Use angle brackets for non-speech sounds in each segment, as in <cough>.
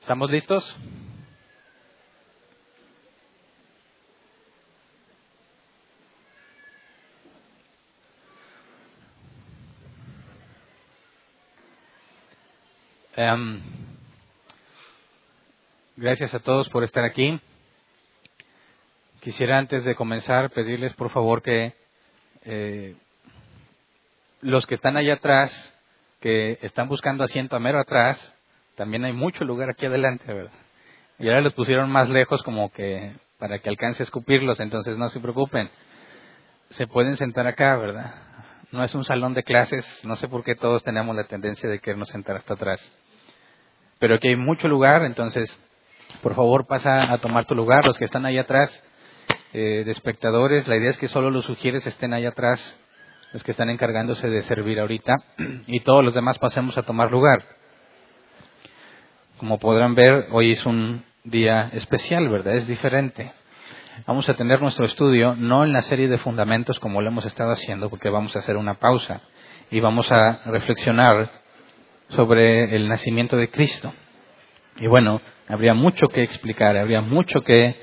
¿Estamos listos? Em, gracias a todos por estar aquí. Quisiera antes de comenzar pedirles por favor que eh, los que están allá atrás, que están buscando asiento a mero atrás, también hay mucho lugar aquí adelante, ¿verdad? Y ahora los pusieron más lejos como que para que alcance a escupirlos, entonces no se preocupen. Se pueden sentar acá, ¿verdad? No es un salón de clases, no sé por qué todos tenemos la tendencia de querernos sentar hasta atrás. Pero aquí hay mucho lugar, entonces, por favor, pasa a tomar tu lugar. Los que están ahí atrás, eh, de espectadores, la idea es que solo los sugieres estén ahí atrás, los que están encargándose de servir ahorita, <clears throat> y todos los demás pasemos a tomar lugar. Como podrán ver, hoy es un día especial, ¿verdad? Es diferente. Vamos a tener nuestro estudio no en la serie de fundamentos como lo hemos estado haciendo, porque vamos a hacer una pausa y vamos a reflexionar sobre el nacimiento de Cristo. Y bueno, habría mucho que explicar, habría mucho que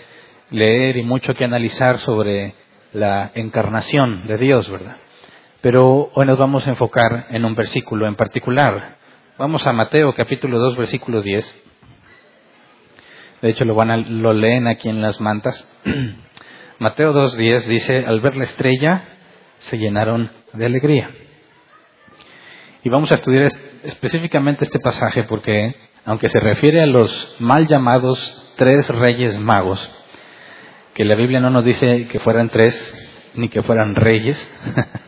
leer y mucho que analizar sobre la encarnación de Dios, ¿verdad? Pero hoy nos vamos a enfocar en un versículo en particular. Vamos a Mateo capítulo 2 versículo 10. De hecho lo van a, lo leen aquí en las mantas. <clears throat> Mateo 2:10 dice, al ver la estrella se llenaron de alegría. Y vamos a estudiar específicamente este pasaje porque, aunque se refiere a los mal llamados tres reyes magos, que la Biblia no nos dice que fueran tres ni que fueran reyes, <laughs>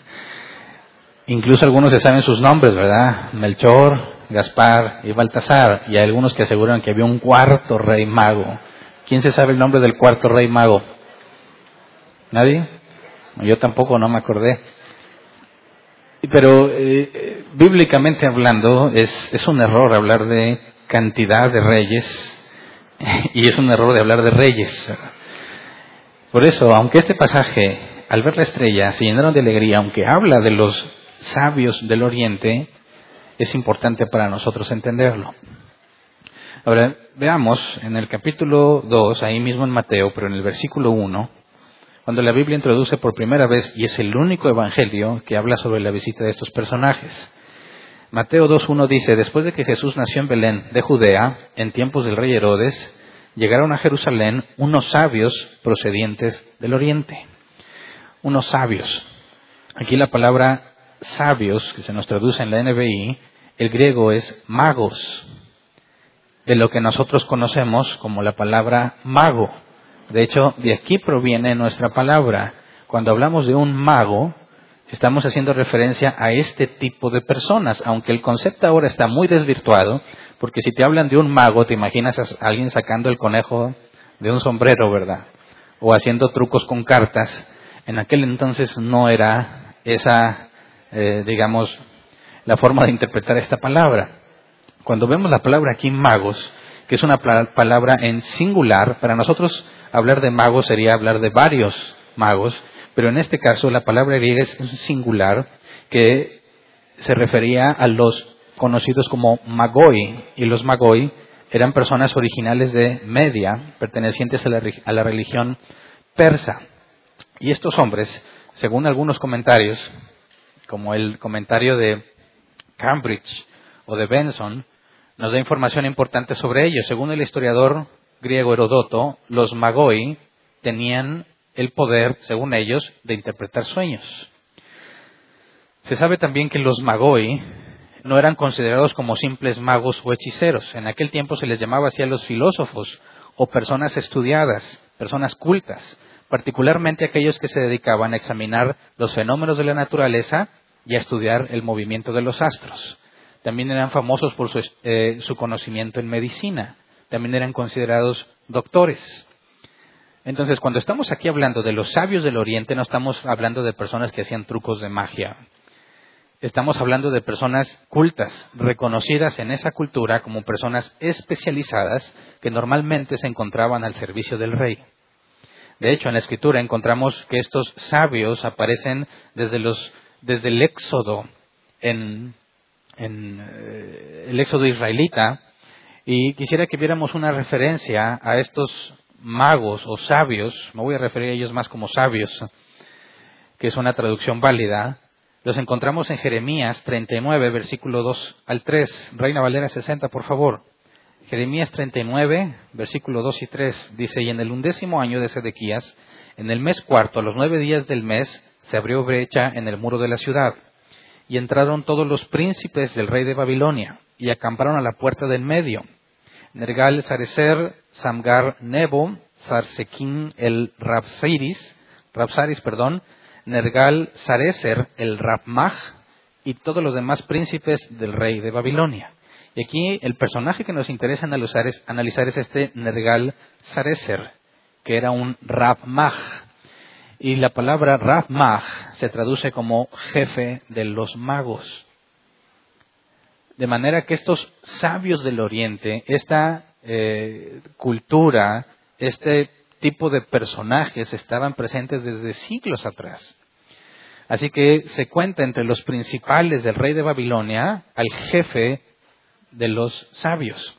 incluso algunos se saben sus nombres, ¿verdad? Melchor, Gaspar y Baltasar, y hay algunos que aseguran que había un cuarto rey mago. ¿Quién se sabe el nombre del cuarto rey mago? ¿Nadie? Yo tampoco, no me acordé. Pero eh, bíblicamente hablando, es, es un error hablar de cantidad de reyes <laughs> y es un error de hablar de reyes. Por eso, aunque este pasaje, al ver la estrella, se llenaron de alegría, aunque habla de los sabios del oriente, es importante para nosotros entenderlo. Ahora, veamos en el capítulo 2, ahí mismo en Mateo, pero en el versículo 1, cuando la Biblia introduce por primera vez, y es el único evangelio que habla sobre la visita de estos personajes. Mateo 2.1 dice, después de que Jesús nació en Belén de Judea, en tiempos del rey Herodes, llegaron a Jerusalén unos sabios procedientes del oriente. Unos sabios. Aquí la palabra sabios, que se nos traduce en la NBI, el griego es magos, de lo que nosotros conocemos como la palabra mago. De hecho, de aquí proviene nuestra palabra. Cuando hablamos de un mago, estamos haciendo referencia a este tipo de personas, aunque el concepto ahora está muy desvirtuado, porque si te hablan de un mago, te imaginas a alguien sacando el conejo de un sombrero, ¿verdad? O haciendo trucos con cartas. En aquel entonces no era esa, eh, digamos, la forma de interpretar esta palabra. Cuando vemos la palabra aquí magos, que es una palabra en singular, para nosotros hablar de magos sería hablar de varios magos, pero en este caso la palabra griega es singular que se refería a los conocidos como magoi, y los magoi eran personas originales de Media, pertenecientes a la, a la religión persa. Y estos hombres, según algunos comentarios, como el comentario de Cambridge o de Benson, nos da información importante sobre ellos. Según el historiador griego Herodoto, los magoi tenían el poder, según ellos, de interpretar sueños. Se sabe también que los magoi no eran considerados como simples magos o hechiceros. En aquel tiempo se les llamaba así a los filósofos o personas estudiadas, personas cultas, particularmente aquellos que se dedicaban a examinar los fenómenos de la naturaleza y a estudiar el movimiento de los astros. También eran famosos por su, eh, su conocimiento en medicina también eran considerados doctores. Entonces, cuando estamos aquí hablando de los sabios del Oriente, no estamos hablando de personas que hacían trucos de magia. Estamos hablando de personas cultas, reconocidas en esa cultura como personas especializadas que normalmente se encontraban al servicio del rey. De hecho, en la escritura encontramos que estos sabios aparecen desde, los, desde el Éxodo en en eh, el éxodo israelita, y quisiera que viéramos una referencia a estos magos o sabios, me voy a referir a ellos más como sabios, que es una traducción válida, los encontramos en Jeremías 39, versículo 2 al 3. Reina Valera 60, por favor. Jeremías 39, versículo 2 y 3 dice, y en el undécimo año de Sedequías, en el mes cuarto, a los nueve días del mes, se abrió brecha en el muro de la ciudad, y entraron todos los príncipes del rey de Babilonia, y acamparon a la puerta del medio. Nergal Sarecer, Samgar Nebo, Sarsequín el Rapsaris, Rapsaris, perdón, Nergal Sarecer el Rapmach, y todos los demás príncipes del rey de Babilonia. Y aquí el personaje que nos interesa analizar es, este Nergal Sarecer, que era un Rapmach. Y la palabra Rapmach se traduce como jefe de los magos. De manera que estos sabios del Oriente, esta eh, cultura, este tipo de personajes estaban presentes desde siglos atrás. Así que se cuenta entre los principales del rey de Babilonia al jefe de los sabios.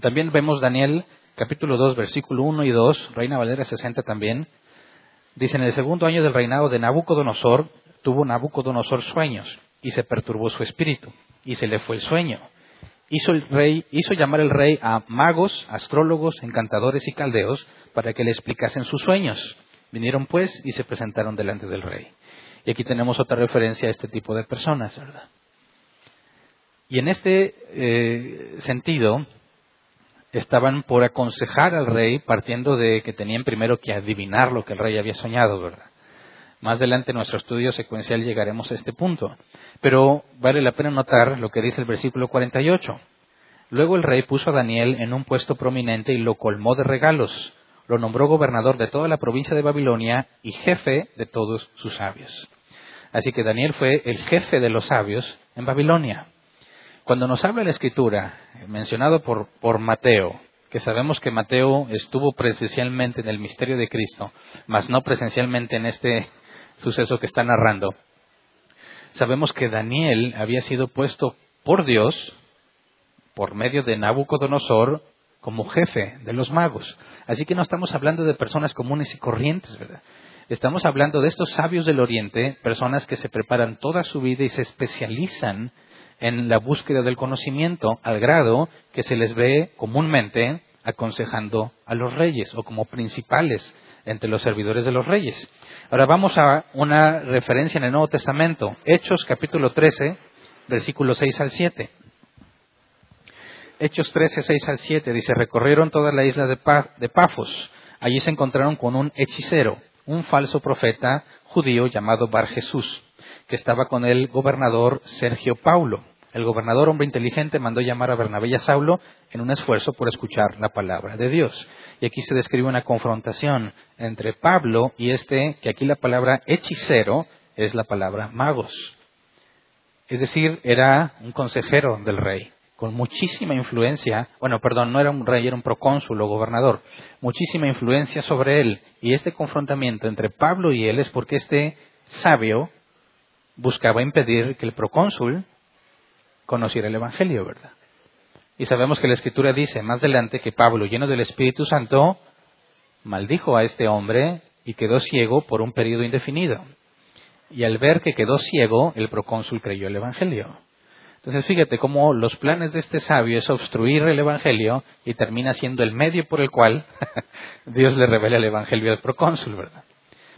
También vemos Daniel capítulo 2, versículo 1 y 2, Reina Valera 60 también. Dice, en el segundo año del reinado de Nabucodonosor, tuvo Nabucodonosor sueños y se perturbó su espíritu y se le fue el sueño. Hizo, el rey, hizo llamar el rey a magos, astrólogos, encantadores y caldeos para que le explicasen sus sueños. Vinieron pues y se presentaron delante del rey. Y aquí tenemos otra referencia a este tipo de personas, ¿verdad? Y en este eh, sentido, estaban por aconsejar al rey partiendo de que tenían primero que adivinar lo que el rey había soñado, ¿verdad? Más adelante en nuestro estudio secuencial llegaremos a este punto. Pero vale la pena notar lo que dice el versículo 48. Luego el rey puso a Daniel en un puesto prominente y lo colmó de regalos. Lo nombró gobernador de toda la provincia de Babilonia y jefe de todos sus sabios. Así que Daniel fue el jefe de los sabios en Babilonia. Cuando nos habla la escritura, mencionado por, por Mateo, que sabemos que Mateo estuvo presencialmente en el misterio de Cristo, mas no presencialmente en este suceso que está narrando, sabemos que Daniel había sido puesto por Dios, por medio de Nabucodonosor, como jefe de los magos. Así que no estamos hablando de personas comunes y corrientes, ¿verdad? Estamos hablando de estos sabios del Oriente, personas que se preparan toda su vida y se especializan en la búsqueda del conocimiento al grado que se les ve comúnmente aconsejando a los reyes o como principales entre los servidores de los reyes. Ahora vamos a una referencia en el Nuevo Testamento, Hechos capítulo 13, versículos 6 al 7. Hechos 13, 6 al 7 dice, recorrieron toda la isla de, de Pafos. Allí se encontraron con un hechicero, un falso profeta judío llamado Bar Jesús, que estaba con el gobernador Sergio Paulo. El gobernador, hombre inteligente, mandó llamar a Bernabé y a Saulo en un esfuerzo por escuchar la palabra de Dios. Y aquí se describe una confrontación entre Pablo y este, que aquí la palabra hechicero es la palabra magos. Es decir, era un consejero del rey, con muchísima influencia, bueno, perdón, no era un rey, era un procónsul o gobernador, muchísima influencia sobre él. Y este confrontamiento entre Pablo y él es porque este sabio buscaba impedir que el procónsul conociera el Evangelio, ¿verdad? Y sabemos que la Escritura dice más adelante que Pablo, lleno del Espíritu Santo, maldijo a este hombre y quedó ciego por un periodo indefinido. Y al ver que quedó ciego, el procónsul creyó el Evangelio. Entonces fíjate cómo los planes de este sabio es obstruir el Evangelio y termina siendo el medio por el cual <laughs> Dios le revela el Evangelio al procónsul, ¿verdad?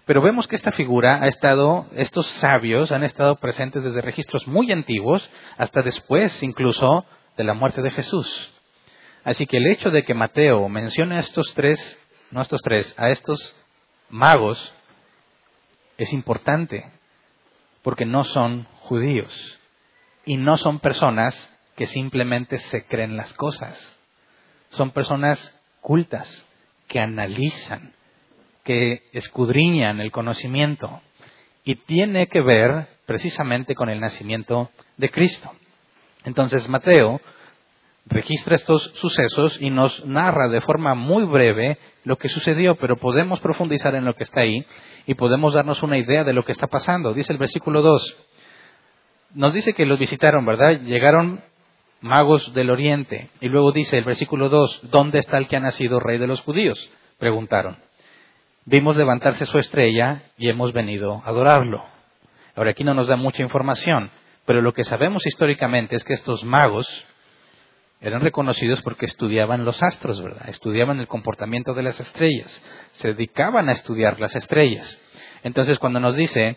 Pero vemos que esta figura ha estado, estos sabios han estado presentes desde registros muy antiguos hasta después incluso de la muerte de Jesús. Así que el hecho de que Mateo mencione a estos tres, no a estos tres, a estos magos, es importante, porque no son judíos y no son personas que simplemente se creen las cosas. Son personas cultas que analizan, que escudriñan el conocimiento y tiene que ver precisamente con el nacimiento de Cristo. Entonces Mateo registra estos sucesos y nos narra de forma muy breve lo que sucedió, pero podemos profundizar en lo que está ahí y podemos darnos una idea de lo que está pasando. Dice el versículo 2, nos dice que los visitaron, ¿verdad? Llegaron magos del oriente. Y luego dice el versículo 2, ¿dónde está el que ha nacido rey de los judíos? Preguntaron. Vimos levantarse su estrella y hemos venido a adorarlo. Ahora aquí no nos da mucha información, pero lo que sabemos históricamente es que estos magos eran reconocidos porque estudiaban los astros, ¿verdad? Estudiaban el comportamiento de las estrellas, se dedicaban a estudiar las estrellas. Entonces cuando nos dice,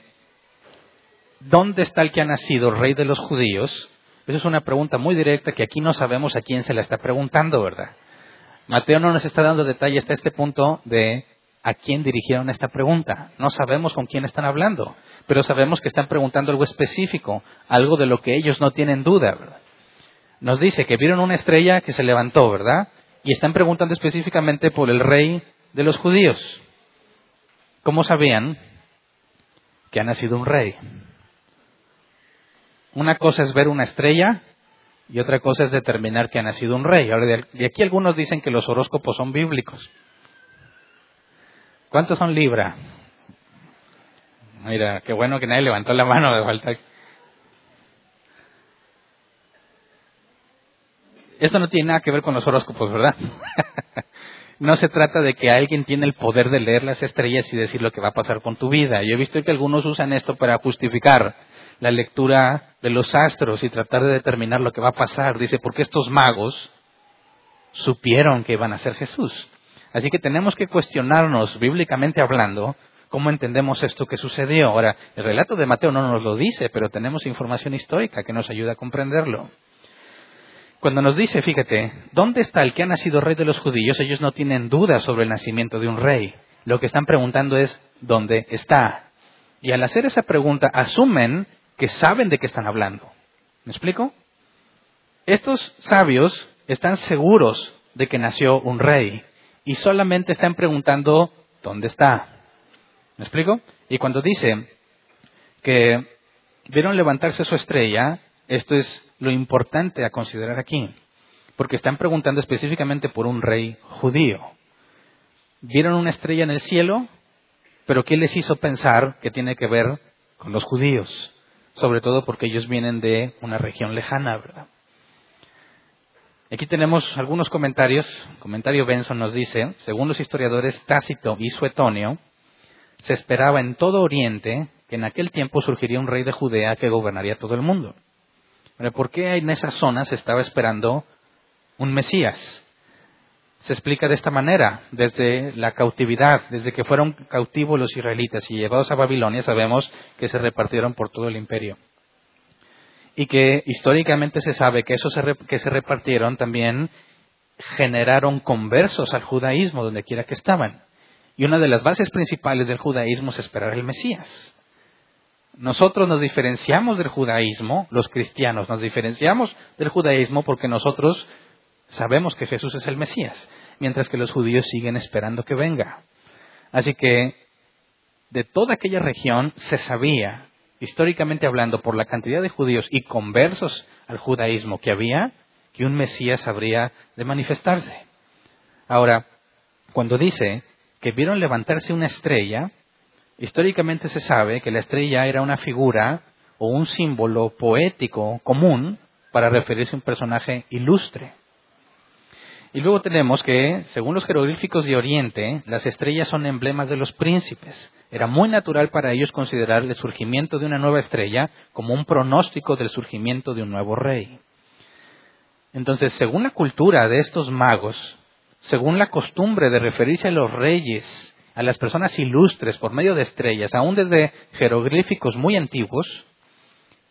¿dónde está el que ha nacido rey de los judíos? Esa es una pregunta muy directa que aquí no sabemos a quién se la está preguntando, ¿verdad? Mateo no nos está dando detalle hasta este punto de a quién dirigieron esta pregunta. No sabemos con quién están hablando, pero sabemos que están preguntando algo específico, algo de lo que ellos no tienen duda. Nos dice que vieron una estrella que se levantó, ¿verdad? Y están preguntando específicamente por el rey de los judíos. ¿Cómo sabían que ha nacido un rey? Una cosa es ver una estrella y otra cosa es determinar que ha nacido un rey. Ahora, de aquí algunos dicen que los horóscopos son bíblicos. ¿Cuántos son Libra? Mira, qué bueno que nadie levantó la mano de falta. Esto no tiene nada que ver con los horóscopos, ¿verdad? <laughs> no se trata de que alguien tiene el poder de leer las estrellas y decir lo que va a pasar con tu vida. Yo he visto que algunos usan esto para justificar la lectura de los astros y tratar de determinar lo que va a pasar. Dice, porque estos magos supieron que iban a ser Jesús. Así que tenemos que cuestionarnos, bíblicamente hablando, cómo entendemos esto que sucedió. Ahora, el relato de Mateo no nos lo dice, pero tenemos información histórica que nos ayuda a comprenderlo. Cuando nos dice, fíjate, ¿dónde está el que ha nacido rey de los judíos? Ellos no tienen duda sobre el nacimiento de un rey. Lo que están preguntando es, ¿dónde está? Y al hacer esa pregunta, asumen que saben de qué están hablando. ¿Me explico? Estos sabios están seguros de que nació un rey y solamente están preguntando dónde está. ¿Me explico? Y cuando dice que vieron levantarse su estrella, esto es lo importante a considerar aquí, porque están preguntando específicamente por un rey judío. Vieron una estrella en el cielo, pero ¿qué les hizo pensar que tiene que ver con los judíos? sobre todo porque ellos vienen de una región lejana, ¿verdad? Aquí tenemos algunos comentarios. El comentario Benson nos dice, según los historiadores Tácito y Suetonio, se esperaba en todo Oriente que en aquel tiempo surgiría un rey de Judea que gobernaría todo el mundo. ¿Por qué en esa zona se estaba esperando un Mesías? se explica de esta manera. Desde la cautividad, desde que fueron cautivos los israelitas y llevados a Babilonia, sabemos que se repartieron por todo el imperio. Y que históricamente se sabe que esos que se repartieron también generaron conversos al judaísmo donde quiera que estaban. Y una de las bases principales del judaísmo es esperar el Mesías. Nosotros nos diferenciamos del judaísmo, los cristianos nos diferenciamos del judaísmo porque nosotros Sabemos que Jesús es el Mesías, mientras que los judíos siguen esperando que venga. Así que de toda aquella región se sabía, históricamente hablando, por la cantidad de judíos y conversos al judaísmo que había, que un Mesías habría de manifestarse. Ahora, cuando dice que vieron levantarse una estrella, históricamente se sabe que la estrella era una figura o un símbolo poético común para referirse a un personaje ilustre. Y luego tenemos que, según los jeroglíficos de Oriente, las estrellas son emblemas de los príncipes. Era muy natural para ellos considerar el surgimiento de una nueva estrella como un pronóstico del surgimiento de un nuevo rey. Entonces, según la cultura de estos magos, según la costumbre de referirse a los reyes, a las personas ilustres por medio de estrellas, aún desde jeroglíficos muy antiguos,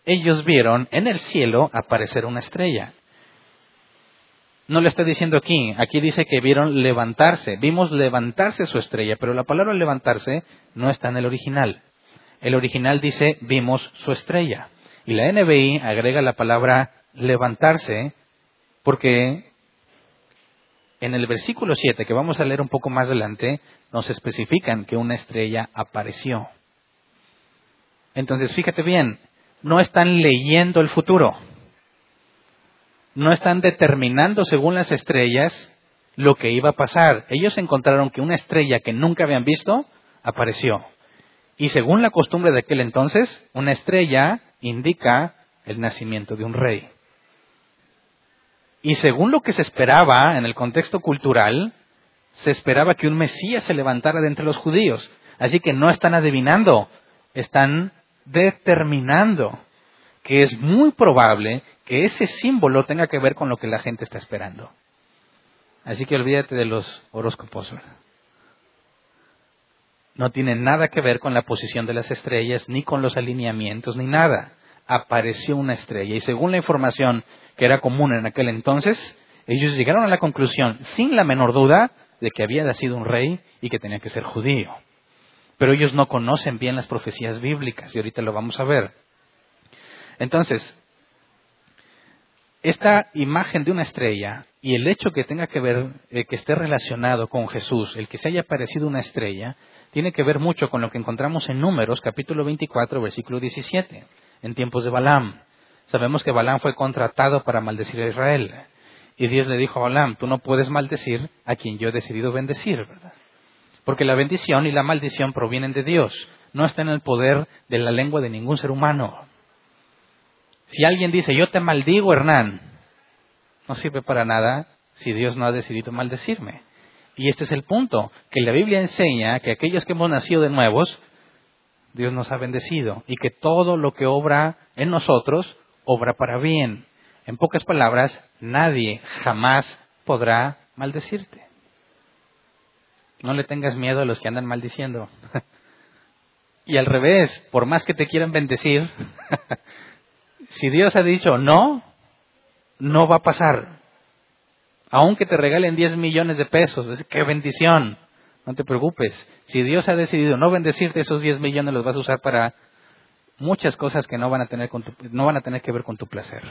ellos vieron en el cielo aparecer una estrella no le está diciendo aquí, aquí dice que vieron levantarse, vimos levantarse su estrella, pero la palabra levantarse no está en el original. El original dice vimos su estrella. Y la NBI agrega la palabra levantarse porque en el versículo 7, que vamos a leer un poco más adelante, nos especifican que una estrella apareció. Entonces, fíjate bien, no están leyendo el futuro no están determinando según las estrellas lo que iba a pasar. Ellos encontraron que una estrella que nunca habían visto apareció. Y según la costumbre de aquel entonces, una estrella indica el nacimiento de un rey. Y según lo que se esperaba en el contexto cultural, se esperaba que un Mesías se levantara de entre los judíos. Así que no están adivinando, están determinando que es muy probable que ese símbolo tenga que ver con lo que la gente está esperando. Así que olvídate de los horóscopos. No tiene nada que ver con la posición de las estrellas, ni con los alineamientos, ni nada. Apareció una estrella y según la información que era común en aquel entonces, ellos llegaron a la conclusión, sin la menor duda, de que había nacido un rey y que tenía que ser judío. Pero ellos no conocen bien las profecías bíblicas y ahorita lo vamos a ver. Entonces, esta imagen de una estrella y el hecho que tenga que ver, eh, que esté relacionado con Jesús, el que se haya parecido una estrella, tiene que ver mucho con lo que encontramos en Números, capítulo 24, versículo 17, en tiempos de Balaam. Sabemos que Balaam fue contratado para maldecir a Israel. Y Dios le dijo a Balaam, tú no puedes maldecir a quien yo he decidido bendecir, ¿verdad? Porque la bendición y la maldición provienen de Dios, no está en el poder de la lengua de ningún ser humano. Si alguien dice, yo te maldigo, Hernán, no sirve para nada si Dios no ha decidido maldecirme. Y este es el punto, que la Biblia enseña que aquellos que hemos nacido de nuevos, Dios nos ha bendecido y que todo lo que obra en nosotros obra para bien. En pocas palabras, nadie jamás podrá maldecirte. No le tengas miedo a los que andan maldiciendo. <laughs> y al revés, por más que te quieran bendecir, <laughs> si Dios ha dicho no, no va a pasar. Aunque te regalen 10 millones de pesos, qué bendición. No te preocupes. Si Dios ha decidido no bendecirte, esos 10 millones los vas a usar para muchas cosas que no van a tener, no van a tener que ver con tu placer.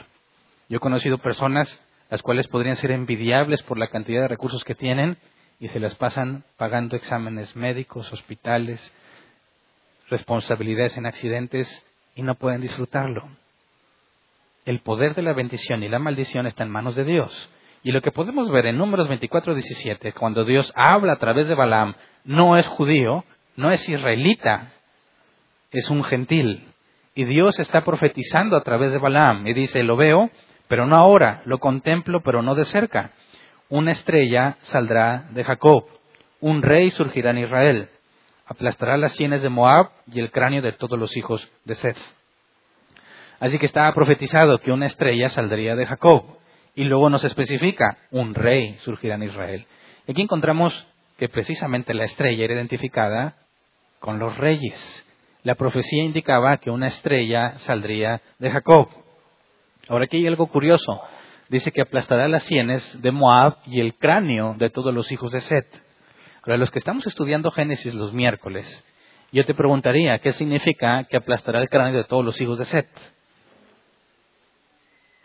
Yo he conocido personas las cuales podrían ser envidiables por la cantidad de recursos que tienen y se las pasan pagando exámenes médicos, hospitales, responsabilidades en accidentes y no pueden disfrutarlo. El poder de la bendición y la maldición está en manos de Dios. Y lo que podemos ver en Números 24, 17, cuando Dios habla a través de Balaam, no es judío, no es israelita, es un gentil. Y Dios está profetizando a través de Balaam y dice, lo veo pero no ahora, lo contemplo, pero no de cerca. Una estrella saldrá de Jacob, un rey surgirá en Israel, aplastará las sienes de Moab y el cráneo de todos los hijos de Seth. Así que estaba profetizado que una estrella saldría de Jacob, y luego nos especifica, un rey surgirá en Israel. Aquí encontramos que precisamente la estrella era identificada con los reyes. La profecía indicaba que una estrella saldría de Jacob. Ahora aquí hay algo curioso. Dice que aplastará las sienes de Moab y el cráneo de todos los hijos de Set. Ahora, los que estamos estudiando Génesis los miércoles, yo te preguntaría, ¿qué significa que aplastará el cráneo de todos los hijos de Set?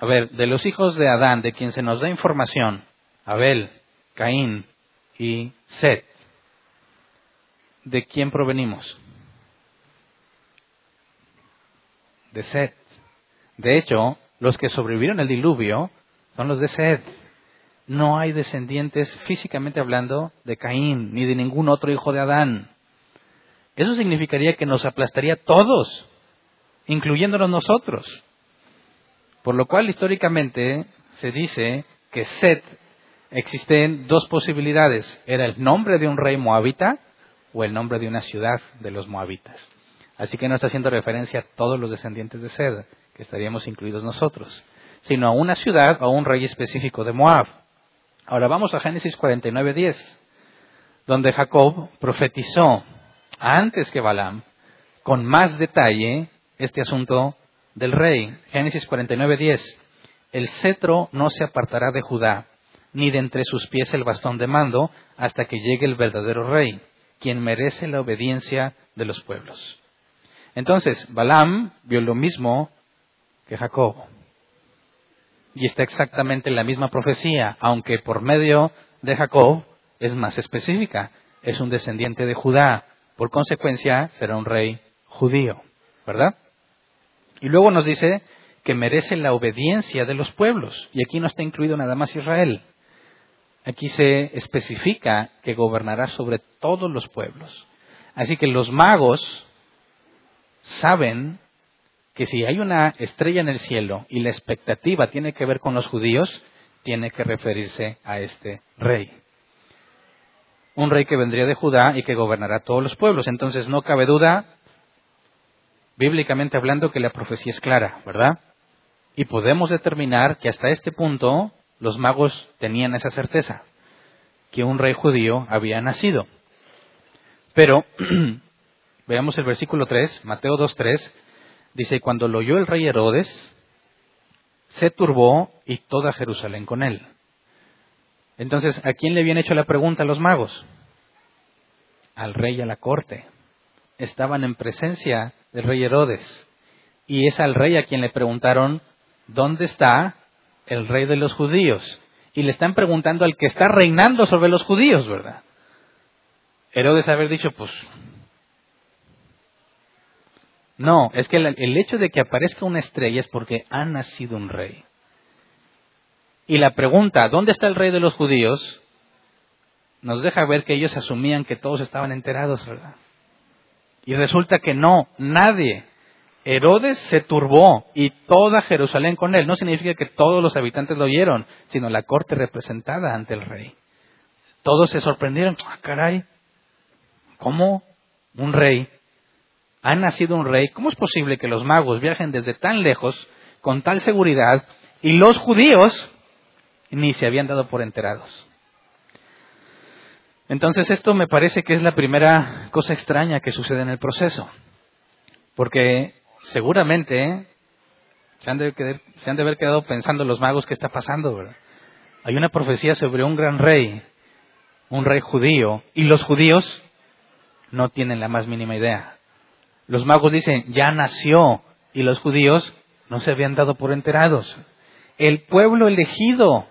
A ver, de los hijos de Adán, de quien se nos da información, Abel, Caín y Set, ¿de quién provenimos? De Set. De hecho, los que sobrevivieron al diluvio son los de Sed. No hay descendientes, físicamente hablando, de Caín ni de ningún otro hijo de Adán. Eso significaría que nos aplastaría todos, incluyéndonos nosotros. Por lo cual, históricamente, se dice que Set existen dos posibilidades. Era el nombre de un rey moabita o el nombre de una ciudad de los moabitas. Así que no está haciendo referencia a todos los descendientes de Sed que estaríamos incluidos nosotros, sino a una ciudad o a un rey específico de Moab. Ahora vamos a Génesis 49:10, donde Jacob profetizó antes que Balaam con más detalle este asunto del rey. Génesis 49:10. El cetro no se apartará de Judá, ni de entre sus pies el bastón de mando, hasta que llegue el verdadero rey, quien merece la obediencia de los pueblos. Entonces, Balaam vio lo mismo que Jacob. Y está exactamente en la misma profecía, aunque por medio de Jacob es más específica. Es un descendiente de Judá. Por consecuencia, será un rey judío. ¿Verdad? Y luego nos dice que merece la obediencia de los pueblos. Y aquí no está incluido nada más Israel. Aquí se especifica que gobernará sobre todos los pueblos. Así que los magos saben que si hay una estrella en el cielo y la expectativa tiene que ver con los judíos, tiene que referirse a este rey. Un rey que vendría de Judá y que gobernará todos los pueblos. Entonces no cabe duda, bíblicamente hablando, que la profecía es clara, ¿verdad? Y podemos determinar que hasta este punto los magos tenían esa certeza, que un rey judío había nacido. Pero, <clears throat> veamos el versículo 3, Mateo 2.3, dice, cuando lo oyó el rey Herodes, se turbó y toda Jerusalén con él. Entonces, ¿a quién le habían hecho la pregunta a los magos? Al rey y a la corte. Estaban en presencia del rey Herodes. Y es al rey a quien le preguntaron, ¿dónde está el rey de los judíos? Y le están preguntando al que está reinando sobre los judíos, ¿verdad? Herodes haber dicho, pues, no, es que el, hecho de que aparezca una estrella es porque ha nacido un rey. Y la pregunta, ¿dónde está el rey de los judíos? Nos deja ver que ellos asumían que todos estaban enterados, ¿verdad? Y resulta que no, nadie. Herodes se turbó y toda Jerusalén con él. No significa que todos los habitantes lo oyeron, sino la corte representada ante el rey. Todos se sorprendieron. Ah, caray, ¿cómo un rey ha nacido un rey, ¿cómo es posible que los magos viajen desde tan lejos con tal seguridad y los judíos ni se habían dado por enterados? Entonces esto me parece que es la primera cosa extraña que sucede en el proceso, porque seguramente se han de, se han de haber quedado pensando los magos qué está pasando. Hay una profecía sobre un gran rey, un rey judío, y los judíos no tienen la más mínima idea. Los magos dicen, ya nació, y los judíos no se habían dado por enterados. El pueblo elegido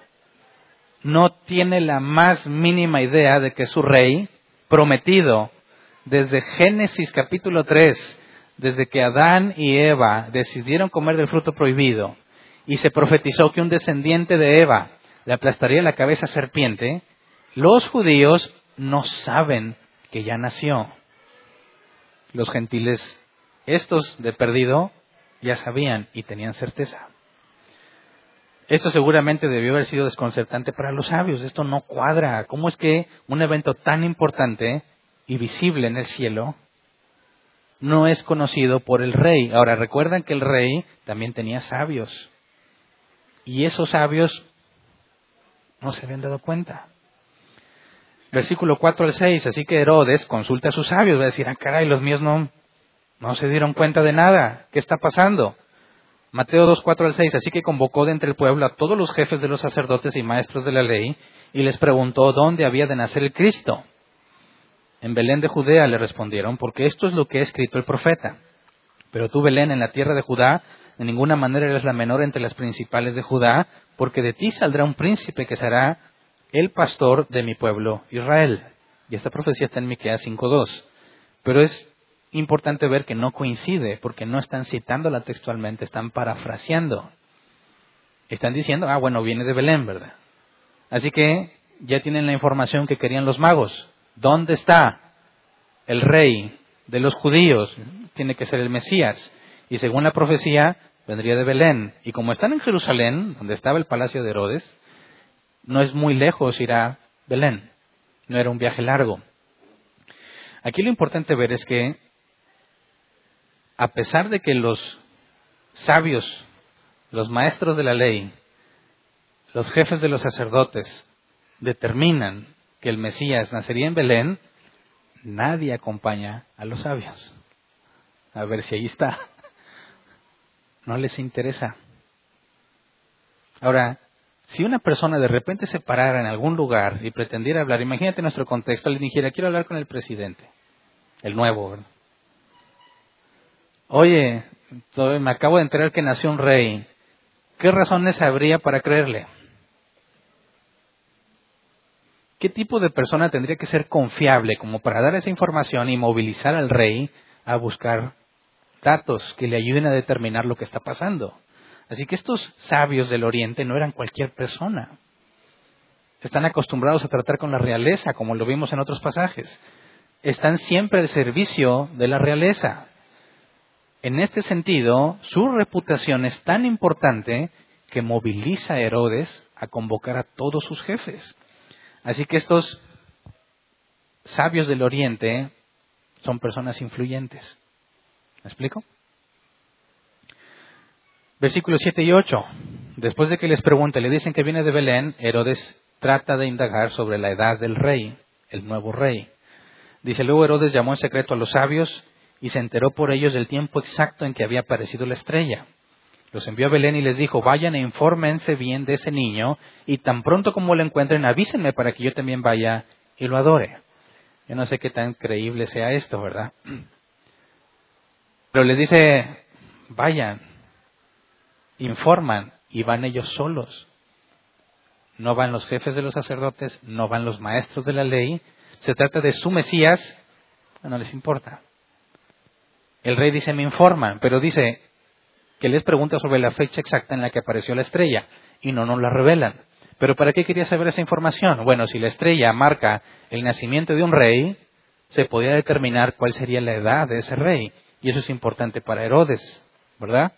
no tiene la más mínima idea de que su rey prometido, desde Génesis capítulo 3, desde que Adán y Eva decidieron comer del fruto prohibido, y se profetizó que un descendiente de Eva le aplastaría la cabeza a serpiente, los judíos no saben que ya nació los gentiles, estos de perdido, ya sabían y tenían certeza. Esto seguramente debió haber sido desconcertante para los sabios. Esto no cuadra. ¿Cómo es que un evento tan importante y visible en el cielo no es conocido por el rey? Ahora, recuerdan que el rey también tenía sabios. Y esos sabios no se habían dado cuenta versículo 4 al 6. Así que Herodes consulta a sus sabios, va a decir, ah, caray, los míos no, no se dieron cuenta de nada. ¿Qué está pasando? Mateo 2, 4 al 6. Así que convocó de entre el pueblo a todos los jefes de los sacerdotes y maestros de la ley y les preguntó dónde había de nacer el Cristo. En Belén de Judea le respondieron, porque esto es lo que ha escrito el profeta. Pero tú, Belén, en la tierra de Judá, de ninguna manera eres la menor entre las principales de Judá, porque de ti saldrá un príncipe que será el pastor de mi pueblo Israel. Y esta profecía está en Miqueas 5.2. Pero es importante ver que no coincide, porque no están citándola textualmente, están parafraseando. Están diciendo, ah, bueno, viene de Belén, ¿verdad? Así que ya tienen la información que querían los magos. ¿Dónde está el rey de los judíos? Tiene que ser el Mesías. Y según la profecía, vendría de Belén. Y como están en Jerusalén, donde estaba el palacio de Herodes, no es muy lejos ir a Belén, no era un viaje largo. Aquí lo importante ver es que, a pesar de que los sabios, los maestros de la ley, los jefes de los sacerdotes determinan que el Mesías nacería en Belén, nadie acompaña a los sabios. A ver si ahí está. No les interesa. Ahora, si una persona de repente se parara en algún lugar y pretendiera hablar, imagínate nuestro contexto, le dijera, quiero hablar con el presidente, el nuevo, ¿verdad? Oye, me acabo de enterar que nació un rey. ¿Qué razones habría para creerle? ¿Qué tipo de persona tendría que ser confiable como para dar esa información y movilizar al rey a buscar datos que le ayuden a determinar lo que está pasando? Así que estos sabios del Oriente no eran cualquier persona. Están acostumbrados a tratar con la realeza, como lo vimos en otros pasajes. Están siempre al servicio de la realeza. En este sentido, su reputación es tan importante que moviliza a Herodes a convocar a todos sus jefes. Así que estos sabios del Oriente son personas influyentes. ¿Me explico? Versículos 7 y 8. Después de que les pregunte, le dicen que viene de Belén, Herodes trata de indagar sobre la edad del rey, el nuevo rey. Dice, luego Herodes llamó en secreto a los sabios y se enteró por ellos del tiempo exacto en que había aparecido la estrella. Los envió a Belén y les dijo, vayan e infórmense bien de ese niño y tan pronto como lo encuentren avísenme para que yo también vaya y lo adore. Yo no sé qué tan creíble sea esto, ¿verdad? Pero les dice, vayan, informan y van ellos solos. No van los jefes de los sacerdotes, no van los maestros de la ley. Se trata de su Mesías, no les importa. El rey dice, me informan, pero dice que les pregunta sobre la fecha exacta en la que apareció la estrella y no nos la revelan. Pero ¿para qué quería saber esa información? Bueno, si la estrella marca el nacimiento de un rey, se podía determinar cuál sería la edad de ese rey. Y eso es importante para Herodes, ¿verdad?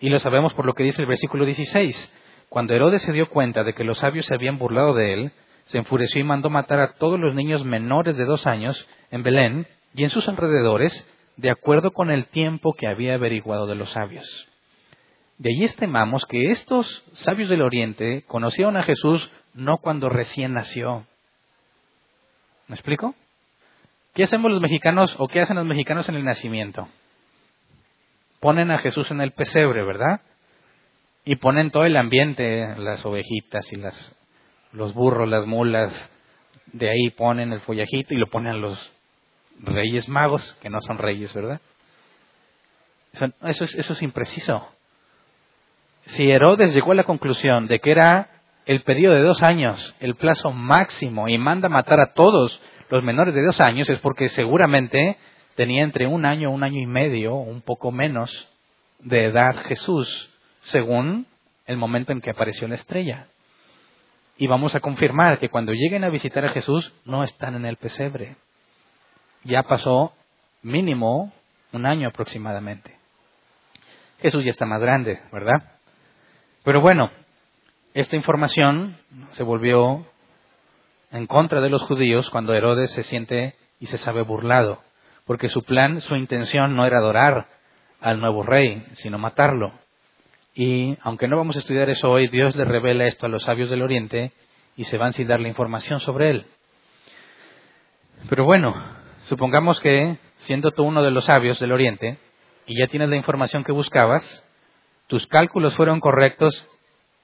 Y lo sabemos por lo que dice el versículo 16. Cuando Herodes se dio cuenta de que los sabios se habían burlado de él, se enfureció y mandó matar a todos los niños menores de dos años en Belén y en sus alrededores de acuerdo con el tiempo que había averiguado de los sabios. De allí estimamos que estos sabios del Oriente conocieron a Jesús no cuando recién nació. ¿Me explico? ¿Qué hacemos los mexicanos o qué hacen los mexicanos en el nacimiento? Ponen a Jesús en el pesebre, ¿verdad? Y ponen todo el ambiente, las ovejitas y las, los burros, las mulas, de ahí ponen el follajito y lo ponen los reyes magos, que no son reyes, ¿verdad? Eso, es, impreciso. Si Herodes llegó a la conclusión de que era el periodo de dos años el plazo máximo y manda matar a todos los menores de dos años, es porque seguramente tenía entre un año, un año y medio, un poco menos de edad Jesús, según el momento en que apareció la estrella. Y vamos a confirmar que cuando lleguen a visitar a Jesús no están en el pesebre ya pasó mínimo un año aproximadamente. Jesús ya está más grande, ¿verdad? Pero bueno, esta información se volvió en contra de los judíos cuando Herodes se siente y se sabe burlado, porque su plan, su intención no era adorar al nuevo rey, sino matarlo. Y aunque no vamos a estudiar eso hoy, Dios le revela esto a los sabios del Oriente y se van sin darle información sobre él. Pero bueno, Supongamos que, siendo tú uno de los sabios del Oriente, y ya tienes la información que buscabas, tus cálculos fueron correctos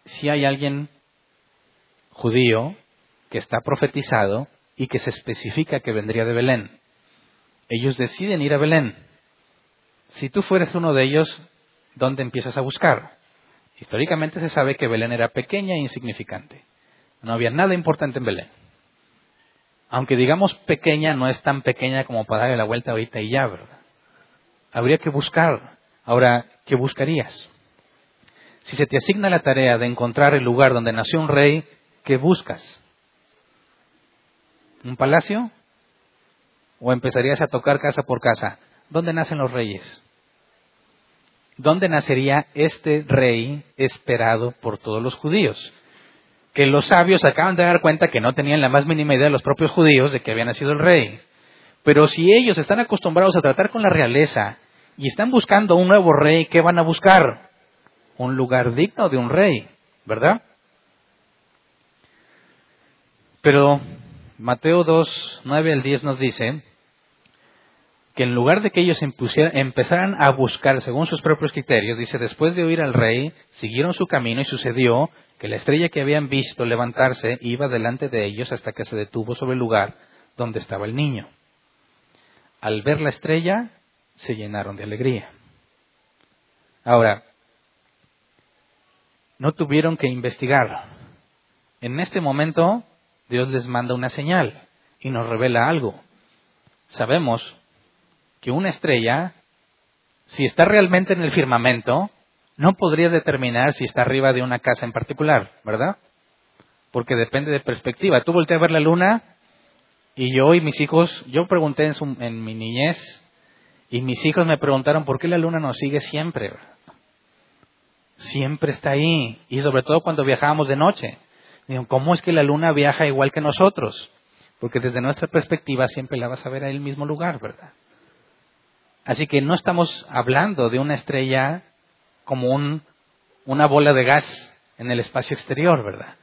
si hay alguien judío que está profetizado y que se especifica que vendría de Belén. Ellos deciden ir a Belén. Si tú fueres uno de ellos, ¿dónde empiezas a buscar? Históricamente se sabe que Belén era pequeña e insignificante. No había nada importante en Belén aunque digamos pequeña, no es tan pequeña como para darle la vuelta ahorita y ya, ¿verdad? Habría que buscar. Ahora, ¿qué buscarías? Si se te asigna la tarea de encontrar el lugar donde nació un rey, ¿qué buscas? ¿Un palacio? ¿O empezarías a tocar casa por casa? ¿Dónde nacen los reyes? ¿Dónde nacería este rey esperado por todos los judíos? Que los sabios acaban de dar cuenta que no tenían la más mínima idea de los propios judíos de que había nacido el rey. Pero si ellos están acostumbrados a tratar con la realeza y están buscando un nuevo rey, ¿qué van a buscar? Un lugar digno de un rey, ¿verdad? Pero Mateo 2, 9 al 10 nos dice que en lugar de que ellos empezaran a buscar según sus propios criterios, dice, después de oír al rey, siguieron su camino y sucedió que la estrella que habían visto levantarse iba delante de ellos hasta que se detuvo sobre el lugar donde estaba el niño. Al ver la estrella, se llenaron de alegría. Ahora, no tuvieron que investigar. En este momento, Dios les manda una señal y nos revela algo. Sabemos que una estrella, si está realmente en el firmamento, no podría determinar si está arriba de una casa en particular, ¿verdad? Porque depende de perspectiva. Tú volteas a ver la luna y yo y mis hijos, yo pregunté en, en mi niñez Y mis hijos me preguntaron por qué la luna nos sigue siempre. Siempre está ahí. Y sobre todo cuando viajábamos de noche. Digo, ¿cómo es que la luna viaja igual que nosotros? Porque desde nuestra perspectiva siempre la vas a ver en el mismo lugar, ¿verdad? Así que no estamos hablando de una estrella como un, una bola de gas en el espacio exterior, ¿verdad?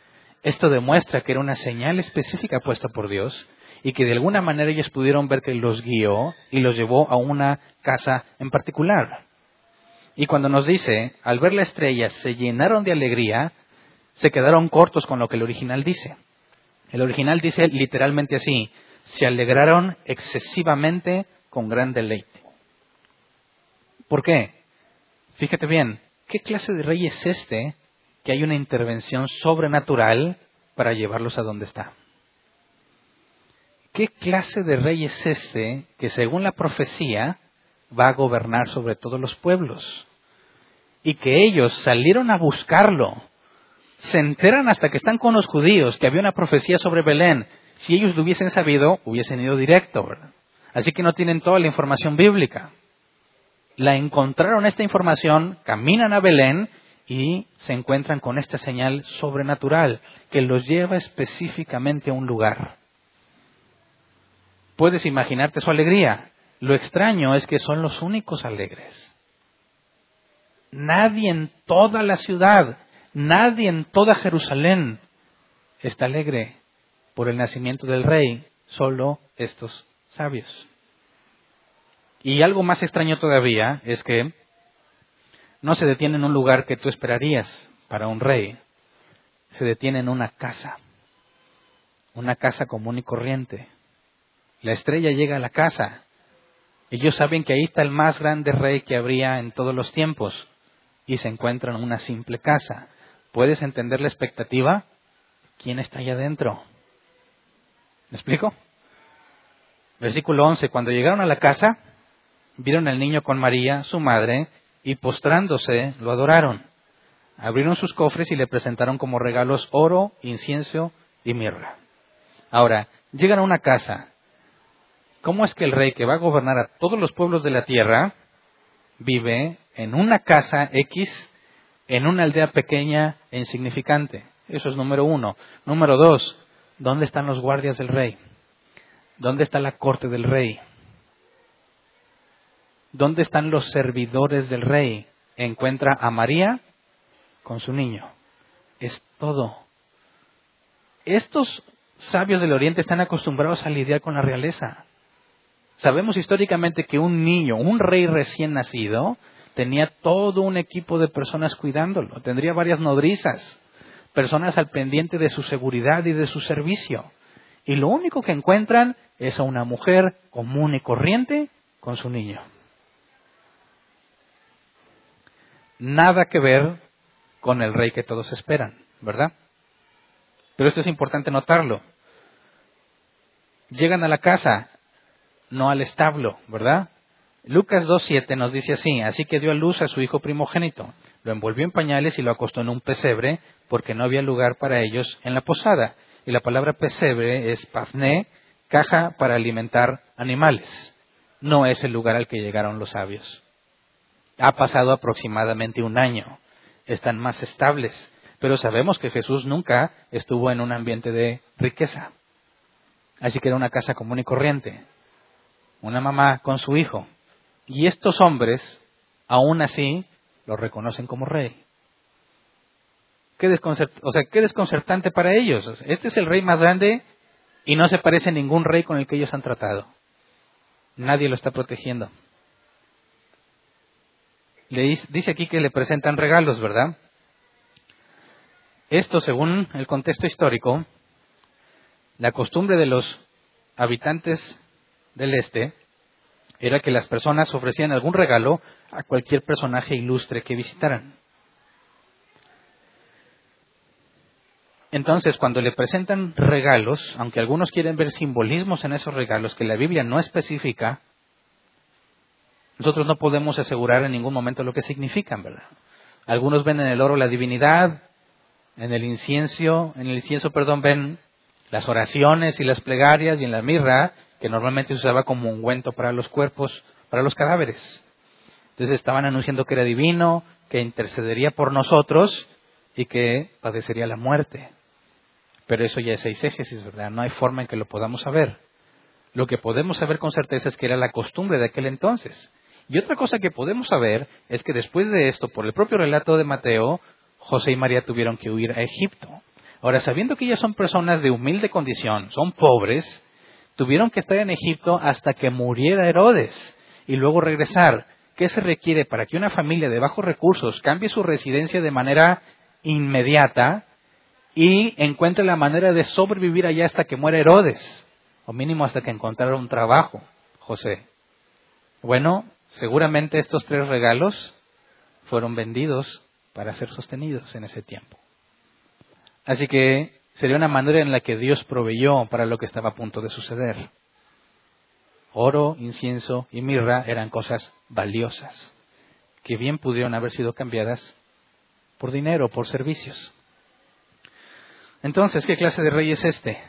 Esto demuestra que era una señal específica puesta por Dios y que de alguna manera ellos pudieron ver que los guió y los llevó a una casa en particular. Y cuando nos dice, al ver la estrella se llenaron de alegría, se quedaron cortos con lo que el original dice. El original dice literalmente así, se alegraron excesivamente con gran deleite. ¿Por qué? Fíjate bien, ¿qué clase de rey es este que hay una intervención sobrenatural para llevarlos a donde está? ¿Qué clase de rey es este que según la profecía va a gobernar sobre todos los pueblos? Y que ellos salieron a buscarlo. Se enteran hasta que están con los judíos que había una profecía sobre Belén. Si ellos lo hubiesen sabido, hubiesen ido directo, ¿verdad? Así que no tienen toda la información bíblica. La encontraron esta información, caminan a Belén y se encuentran con esta señal sobrenatural que los lleva específicamente a un lugar puedes imaginarte su alegría. Lo extraño es que son los únicos alegres. Nadie en toda la ciudad, nadie en toda Jerusalén está alegre por el nacimiento del rey, solo estos sabios. Y algo más extraño todavía es que no se detiene en un lugar que tú esperarías para un rey, se detiene en una casa, una casa común y corriente, la estrella llega a la casa. Ellos saben que ahí está el más grande rey que habría en todos los tiempos y se encuentran en una simple casa. ¿Puedes entender la expectativa? ¿Quién está allá adentro? ¿Me explico? Versículo 11. Cuando llegaron a la casa, vieron al niño con María, su madre, y postrándose lo adoraron. Abrieron sus cofres y le presentaron como regalos oro, incienso y mirra. Ahora, llegan a una casa ¿Cómo es que el rey que va a gobernar a todos los pueblos de la tierra vive en una casa X, en una aldea pequeña e insignificante? Eso es número uno. Número dos, ¿dónde están los guardias del rey? ¿Dónde está la corte del rey? ¿Dónde están los servidores del rey? Encuentra a María con su niño. Es todo. Estos sabios del Oriente están acostumbrados a lidiar con la realeza. Sabemos históricamente que un niño, un rey recién nacido, tenía todo un equipo de personas cuidándolo, tendría varias nodrizas, personas al pendiente de su seguridad y de su servicio. Y lo único que encuentran es a una mujer común y corriente con su niño. Nada que ver con el rey que todos esperan, ¿verdad? Pero esto es importante notarlo. Llegan a la casa, no al establo, ¿verdad? Lucas 2.7 nos dice así, así que dio a luz a su hijo primogénito, lo envolvió en pañales y lo acostó en un pesebre, porque no había lugar para ellos en la posada. Y la palabra pesebre es pazné, caja para alimentar animales. No es el lugar al que llegaron los sabios. Ha pasado aproximadamente un año. Están más estables. Pero sabemos que Jesús nunca estuvo en un ambiente de riqueza. Así que era una casa común y corriente una mamá con su hijo. Y estos hombres, aún así, lo reconocen como rey. Qué, o sea, desconcertante para ellos. Este es el rey más grande y no se parece a ningún rey con el que ellos han tratado. Nadie lo está protegiendo. Le dice aquí que le presentan regalos, ¿verdad? Esto, según el contexto histórico, la costumbre de los habitantes del este era que las personas ofrecían algún regalo a cualquier personaje ilustre que visitaran. Entonces, cuando le presentan regalos, aunque algunos quieren ver simbolismos en esos regalos que la Biblia no especifica, nosotros no podemos asegurar en ningún momento lo que significan, ¿verdad? Algunos ven en el oro la divinidad, en el incienso, en el incienso, perdón, ven las oraciones y las plegarias y en la mirra que normalmente se usaba como ungüento para los cuerpos, para los cadáveres. Entonces estaban anunciando que era divino, que intercedería por nosotros y que padecería la muerte. Pero eso ya es eisegesis, ¿verdad? No hay forma en que lo podamos saber. Lo que podemos saber con certeza es que era la costumbre de aquel entonces. Y otra cosa que podemos saber es que después de esto, por el propio relato de Mateo, José y María tuvieron que huir a Egipto. Ahora, sabiendo que ellas son personas de humilde condición, son pobres, tuvieron que estar en Egipto hasta que muriera Herodes y luego regresar. ¿Qué se requiere para que una familia de bajos recursos cambie su residencia de manera inmediata y encuentre la manera de sobrevivir allá hasta que muera Herodes? O mínimo hasta que encontrara un trabajo, José. Bueno, seguramente estos tres regalos fueron vendidos para ser sostenidos en ese tiempo. Así que sería una manera en la que Dios proveyó para lo que estaba a punto de suceder. Oro, incienso y mirra eran cosas valiosas, que bien pudieron haber sido cambiadas por dinero, por servicios. Entonces, ¿qué clase de rey es este?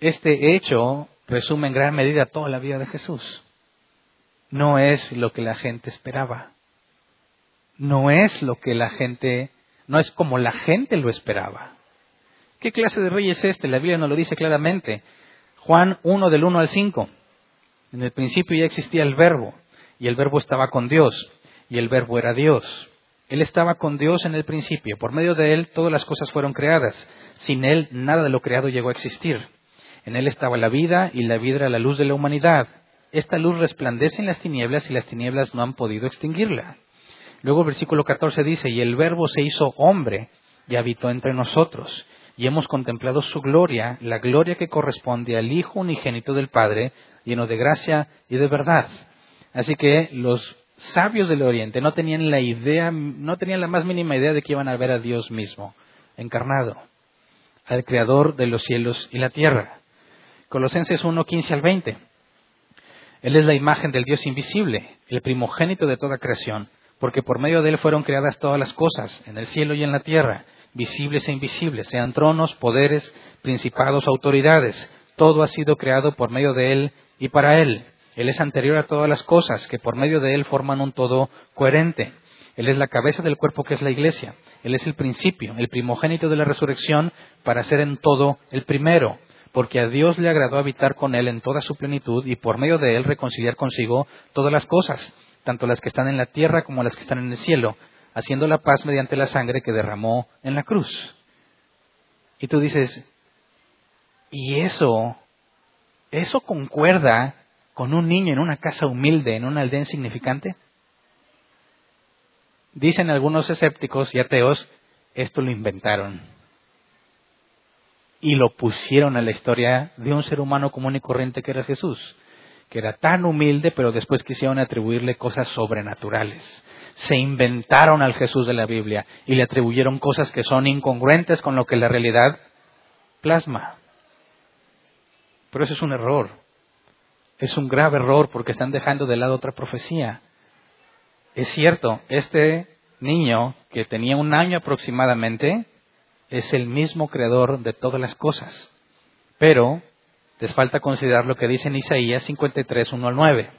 Este hecho resume en gran medida toda la vida de Jesús. No es lo que la gente esperaba no es lo que la gente, no es como la gente lo esperaba. ¿Qué clase de rey es este? La Biblia nos lo dice claramente. Juan 1 del 1 al 5. En el principio ya existía el verbo, y el verbo estaba con Dios, y el verbo era Dios. Él estaba con Dios en el principio. Por medio de Él todas las cosas fueron creadas. Sin Él nada de lo creado llegó a existir. En Él estaba la vida y la vida era la luz de la humanidad. Esta luz resplandece en las tinieblas y las tinieblas no han podido extinguirla. Luego versículo 14 dice, y el verbo se hizo hombre y habitó entre nosotros, y hemos contemplado su gloria, la gloria que corresponde al Hijo unigénito del Padre, lleno de gracia y de verdad. Así que los sabios del Oriente no tenían la idea, no tenían la más mínima idea de que iban a ver a Dios mismo, encarnado, al Creador de los cielos y la tierra. Colosenses 1, 15 al 20. Él es la imagen del Dios invisible, el primogénito de toda creación porque por medio de él fueron creadas todas las cosas, en el cielo y en la tierra, visibles e invisibles, sean tronos, poderes, principados, autoridades. Todo ha sido creado por medio de él y para él. Él es anterior a todas las cosas, que por medio de él forman un todo coherente. Él es la cabeza del cuerpo que es la iglesia. Él es el principio, el primogénito de la resurrección, para ser en todo el primero, porque a Dios le agradó habitar con él en toda su plenitud y por medio de él reconciliar consigo todas las cosas tanto las que están en la tierra como las que están en el cielo, haciendo la paz mediante la sangre que derramó en la cruz. Y tú dices, ¿y eso? ¿Eso concuerda con un niño en una casa humilde, en una aldea insignificante? Dicen algunos escépticos y ateos, esto lo inventaron. Y lo pusieron a la historia de un ser humano común y corriente que era Jesús que era tan humilde, pero después quisieron atribuirle cosas sobrenaturales. Se inventaron al Jesús de la Biblia y le atribuyeron cosas que son incongruentes con lo que la realidad plasma. Pero eso es un error. Es un grave error porque están dejando de lado otra profecía. Es cierto, este niño que tenía un año aproximadamente es el mismo creador de todas las cosas. Pero les falta considerar lo que dice en Isaías 53, 1 al 9.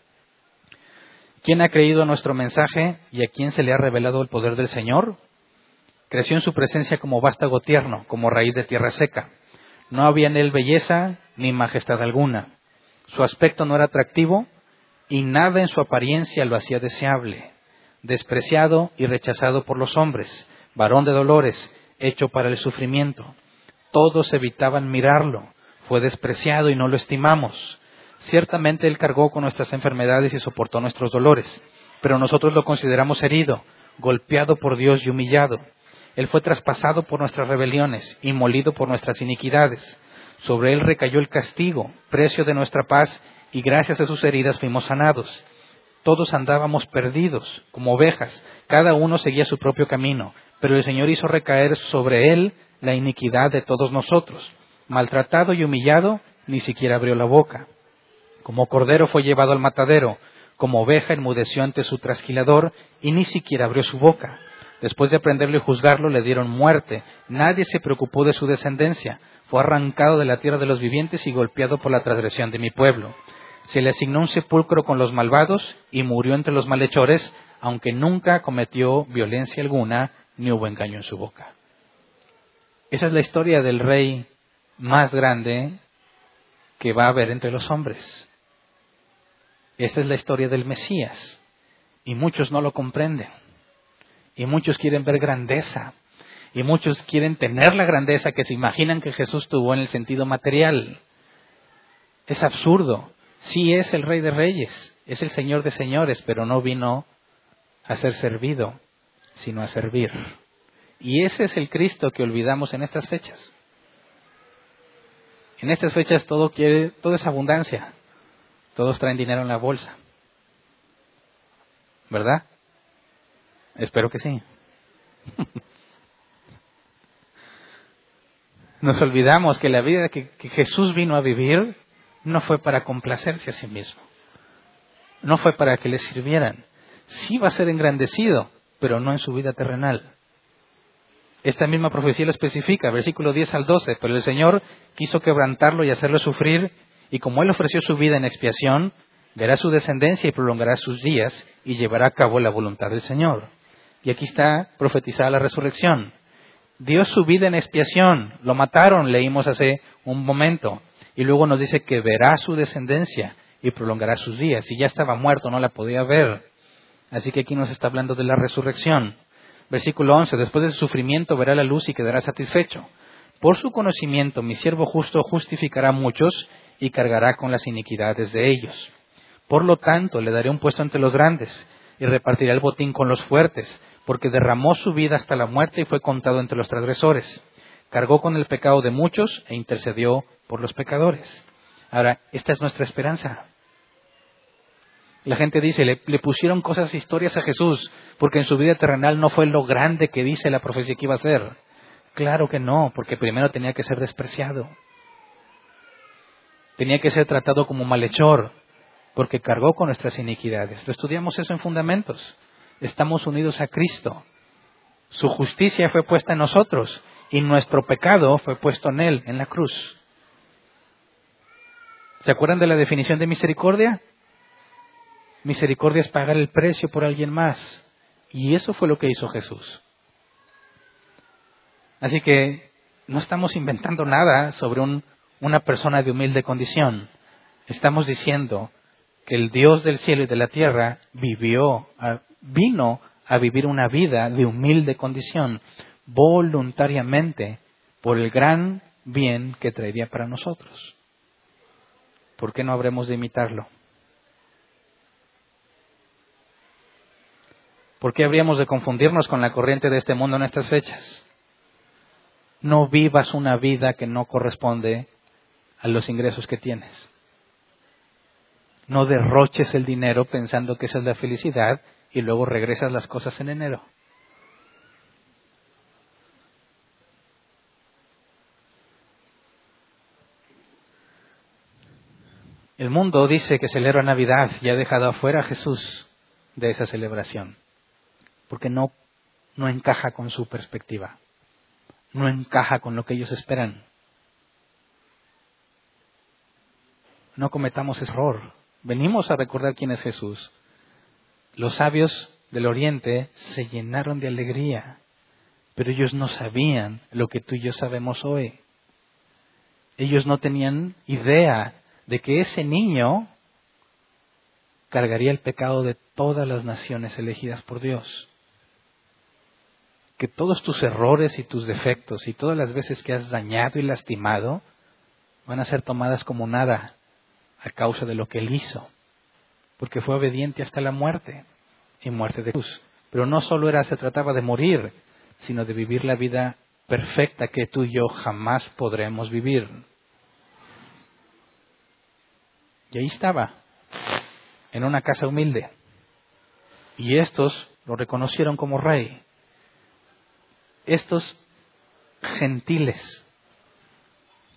¿Quién ha creído a nuestro mensaje y a quién se le ha revelado el poder del Señor? Creció en su presencia como vástago tierno, como raíz de tierra seca. No había en él belleza ni majestad alguna. Su aspecto no era atractivo y nada en su apariencia lo hacía deseable. Despreciado y rechazado por los hombres, varón de dolores, hecho para el sufrimiento. Todos evitaban mirarlo fue despreciado y no lo estimamos. Ciertamente Él cargó con nuestras enfermedades y soportó nuestros dolores, pero nosotros lo consideramos herido, golpeado por Dios y humillado. Él fue traspasado por nuestras rebeliones y molido por nuestras iniquidades. Sobre Él recayó el castigo, precio de nuestra paz, y gracias a sus heridas fuimos sanados. Todos andábamos perdidos, como ovejas, cada uno seguía su propio camino, pero el Señor hizo recaer sobre Él la iniquidad de todos nosotros maltratado y humillado, ni siquiera abrió la boca. Como cordero fue llevado al matadero, como oveja enmudeció ante su trasquilador y ni siquiera abrió su boca. Después de aprenderlo y juzgarlo, le dieron muerte. Nadie se preocupó de su descendencia. Fue arrancado de la tierra de los vivientes y golpeado por la transgresión de mi pueblo. Se le asignó un sepulcro con los malvados y murió entre los malhechores, aunque nunca cometió violencia alguna ni hubo engaño en su boca. Esa es la historia del rey más grande que va a haber entre los hombres. Esa es la historia del Mesías. Y muchos no lo comprenden. Y muchos quieren ver grandeza. Y muchos quieren tener la grandeza que se imaginan que Jesús tuvo en el sentido material. Es absurdo. Sí es el Rey de Reyes, es el Señor de Señores, pero no vino a ser servido, sino a servir. Y ese es el Cristo que olvidamos en estas fechas. En estas fechas todo quiere, todo es abundancia. Todos traen dinero en la bolsa. ¿Verdad? Espero que sí. <laughs> Nos olvidamos que la vida que, Jesús vino a vivir no fue para complacerse a sí mismo. No fue para que le sirvieran. Sí va a ser engrandecido, pero no en su vida terrenal. Esta misma profecía lo especifica, versículo 10 al 12, pero el Señor quiso quebrantarlo y hacerlo sufrir, y como Él ofreció su vida en expiación, verá su descendencia y prolongará sus días y llevará a cabo la voluntad del Señor. Y aquí está profetizada la resurrección. Dio su vida en expiación, lo mataron, leímos hace un momento, y luego nos dice que verá su descendencia y prolongará sus días. Y ya estaba muerto, no la podía ver. Así que aquí nos está hablando de la resurrección. Versículo 11, después de su sufrimiento verá la luz y quedará satisfecho. Por su conocimiento mi siervo justo justificará a muchos y cargará con las iniquidades de ellos. Por lo tanto, le daré un puesto entre los grandes y repartirá el botín con los fuertes, porque derramó su vida hasta la muerte y fue contado entre los transgresores. Cargó con el pecado de muchos e intercedió por los pecadores. Ahora, esta es nuestra esperanza. La gente dice, le, pusieron cosas, historias a Jesús, porque en su vida terrenal no fue lo grande que dice la profecía que iba a ser. Claro que no, porque primero tenía que ser despreciado. Tenía que ser tratado como malhechor, porque cargó con nuestras iniquidades. Lo estudiamos eso en fundamentos. Estamos unidos a Cristo. Su justicia fue puesta en nosotros y nuestro pecado fue puesto en Él, en la cruz. ¿Se acuerdan de la definición de misericordia? Misericordia es pagar el precio por alguien más. Y eso fue lo que hizo Jesús. Así que no estamos inventando nada sobre un una persona de humilde condición. Estamos diciendo que el Dios del cielo y de la tierra vivió, vino a vivir una vida de humilde condición, voluntariamente, por el gran bien que traería para nosotros. ¿Por qué no habremos de imitarlo? ¿Por qué habríamos de confundirnos con la corriente de este mundo en estas fechas? No vivas una vida que no corresponde a los ingresos que tienes. No derroches el dinero pensando que esa es la felicidad y luego regresas las cosas en enero. El mundo dice que celebra Navidad y ha dejado afuera a Jesús de esa celebración, porque no, no encaja con su perspectiva, no encaja con lo que ellos esperan. no cometamos error. Venimos a recordar quién es Jesús. Los sabios del Oriente se llenaron de alegría, pero ellos no sabían lo que tú y yo sabemos hoy. Ellos no tenían idea de que ese niño cargaría el pecado de todas las naciones elegidas por Dios. Que todos tus errores y tus defectos y todas las veces que has dañado y lastimado van a ser tomadas como nada a causa de lo que él hizo, porque fue obediente hasta la muerte y muerte de Jesús. Pero no solo era, se trataba de morir, sino de vivir la vida perfecta que tú y yo jamás podremos vivir. Y ahí estaba, en una casa humilde. Y estos lo reconocieron como rey. Estos gentiles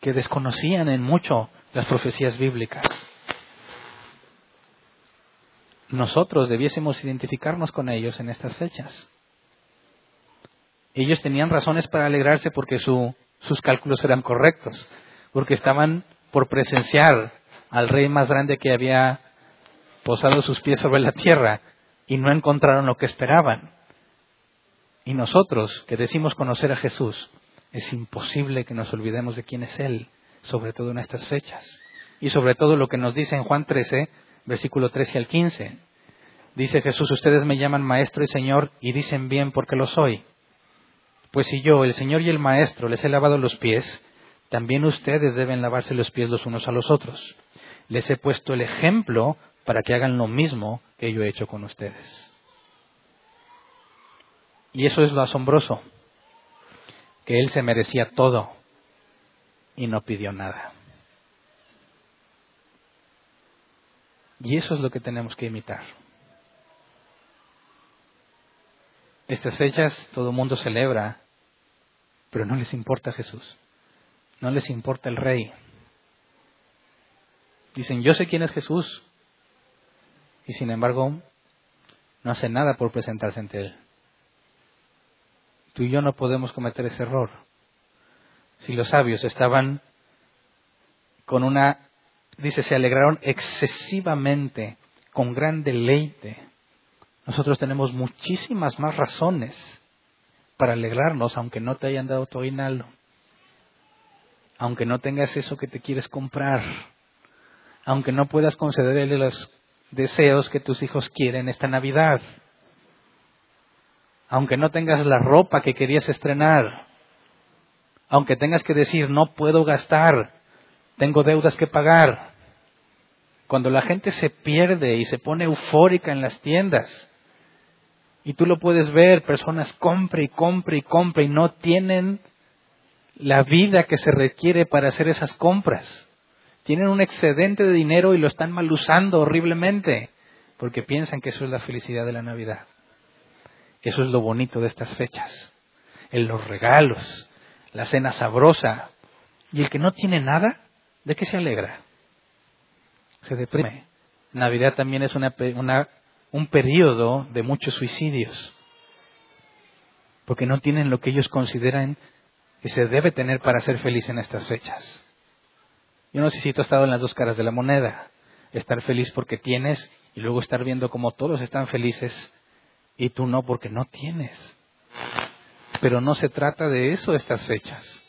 que desconocían en mucho las profecías bíblicas. Nosotros debiésemos identificarnos con ellos en estas fechas. Ellos tenían razones para alegrarse porque sus cálculos eran correctos, porque estaban por presenciar al rey más grande que había posado sus pies sobre la tierra y no encontraron lo que esperaban. Y nosotros, que decimos conocer a Jesús, es imposible que nos olvidemos de quién es Él, sobre todo en estas fechas. Y sobre todo lo que nos dice en Juan 13, versículo 13 al 15. Dice Jesús, ustedes me llaman maestro y señor y dicen bien porque lo soy. Pues si yo, el Señor y el Maestro, les he lavado los pies, también ustedes deben lavarse los pies los unos a los otros. Les he puesto el ejemplo para que hagan lo mismo que yo he hecho con ustedes. Y eso es lo asombroso, que Él se merecía todo y no pidió nada. Y eso es lo que tenemos que imitar. Estas fechas todo el mundo celebra, pero no les importa Jesús, no les importa el rey. Dicen, yo sé quién es Jesús, y sin embargo no hace nada por presentarse ante Él. Tú y yo no podemos cometer ese error. Si los sabios estaban con una, dice, se alegraron excesivamente, con gran deleite, nosotros tenemos muchísimas más razones para alegrarnos, aunque no te hayan dado tu aguinaldo, aunque no tengas eso que te quieres comprar, aunque no puedas concederle los deseos que tus hijos quieren esta Navidad, aunque no tengas la ropa que querías estrenar, aunque tengas que decir no puedo gastar, tengo deudas que pagar. Cuando la gente se pierde y se pone eufórica en las tiendas, y tú lo puedes ver, personas compra y compra y compra y no tienen la vida que se requiere para hacer esas compras. Tienen un excedente de dinero y lo están mal usando horriblemente porque piensan que eso es la felicidad de la Navidad. Eso es lo bonito de estas fechas. En los regalos, la cena sabrosa. Y el que no tiene nada, ¿de qué se alegra? Se deprime. Navidad también es una, una un periodo de muchos suicidios, porque no tienen lo que ellos consideran que se debe tener para ser feliz en estas fechas. Yo no sé si tú estado en las dos caras de la moneda, estar feliz porque tienes y luego estar viendo como todos están felices y tú no porque no tienes. Pero no se trata de eso estas fechas.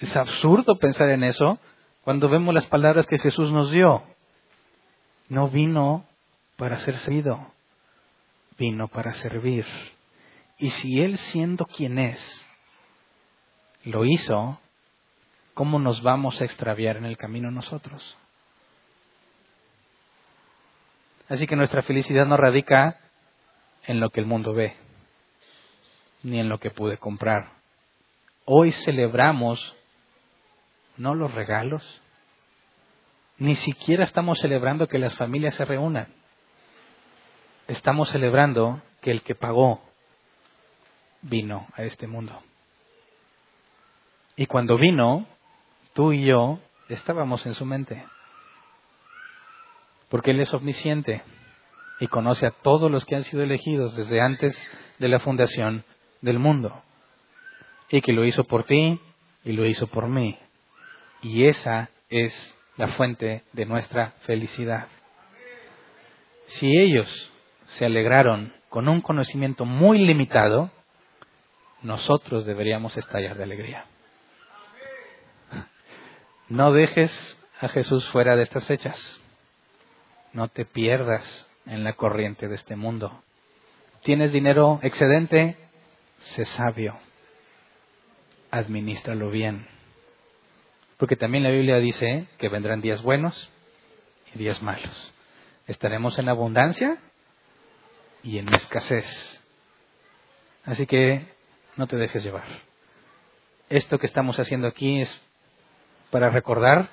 Es absurdo pensar en eso cuando vemos las palabras que Jesús nos dio. No vino para ser servido, vino para servir. Y si Él siendo quien es, lo hizo, ¿cómo nos vamos a extraviar en el camino nosotros? Así que nuestra felicidad no radica en lo que el mundo ve, ni en lo que pude comprar. Hoy celebramos no los regalos, ni siquiera estamos celebrando que las familias se reúnan estamos celebrando que el que pagó vino a este mundo. Y cuando vino, tú y yo estábamos en su mente. Porque Él es omnisciente y conoce a todos los que han sido elegidos desde antes de la fundación del mundo. Y que lo hizo por ti y lo hizo por mí. Y esa es la fuente de nuestra felicidad. Si ellos se alegraron con un conocimiento muy limitado, nosotros deberíamos estallar de alegría. No dejes a Jesús fuera de estas fechas. No te pierdas en la corriente de este mundo. ¿Tienes dinero excedente? Sé sabio. Administralo bien. Porque también la Biblia dice que vendrán días buenos y días malos. ¿Estaremos en abundancia y en escasez. Así que no te dejes llevar. Esto que estamos haciendo aquí es para recordar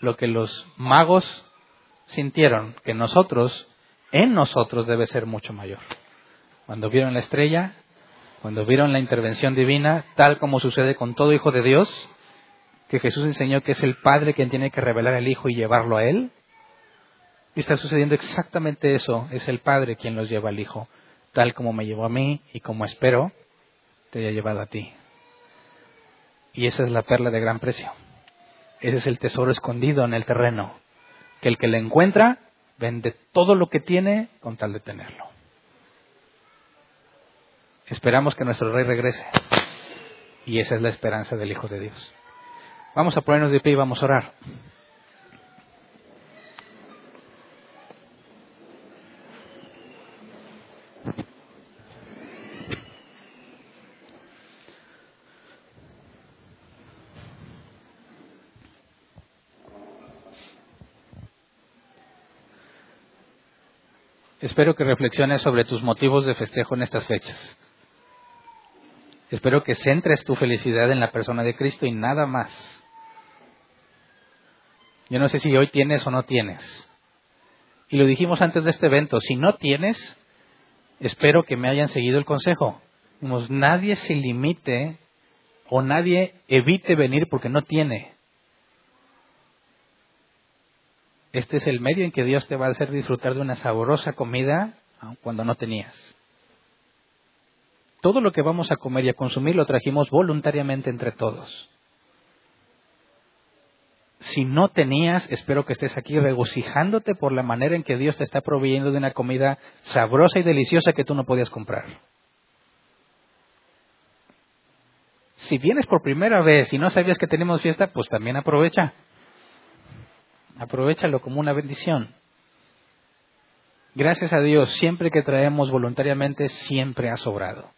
lo que los magos sintieron, que nosotros, en nosotros debe ser mucho mayor. Cuando vieron la estrella, cuando vieron la intervención divina, tal como sucede con todo hijo de Dios, que Jesús enseñó que es el Padre quien tiene que revelar al Hijo y llevarlo a Él, y está sucediendo exactamente eso. Es el Padre quien los lleva al Hijo, tal como me llevó a mí y como espero te haya llevado a ti. Y esa es la perla de gran precio. Ese es el tesoro escondido en el terreno, que el que le encuentra vende todo lo que tiene con tal de tenerlo. Esperamos que nuestro rey regrese. Y esa es la esperanza del Hijo de Dios. Vamos a ponernos de pie y vamos a orar. Espero que reflexiones sobre tus motivos de festejo en estas fechas. Espero que centres tu felicidad en la persona de Cristo y nada más. Yo no sé si hoy tienes o no tienes. Y lo dijimos antes de este evento, si no tienes, espero que me hayan seguido el consejo. nadie se limite o nadie evite venir porque no tiene. Este es el medio en que Dios te va a hacer disfrutar de una saborosa comida cuando no tenías. Todo lo que vamos a comer y a consumir lo trajimos voluntariamente entre todos. Si no tenías, espero que estés aquí regocijándote por la manera en que Dios te está proveyendo de una comida sabrosa y deliciosa que tú no podías comprar. Si vienes por primera vez y no sabías que tenemos fiesta, pues también aprovecha. Aprovechalo como una bendición. Gracias a Dios, siempre que traemos voluntariamente, siempre ha sobrado.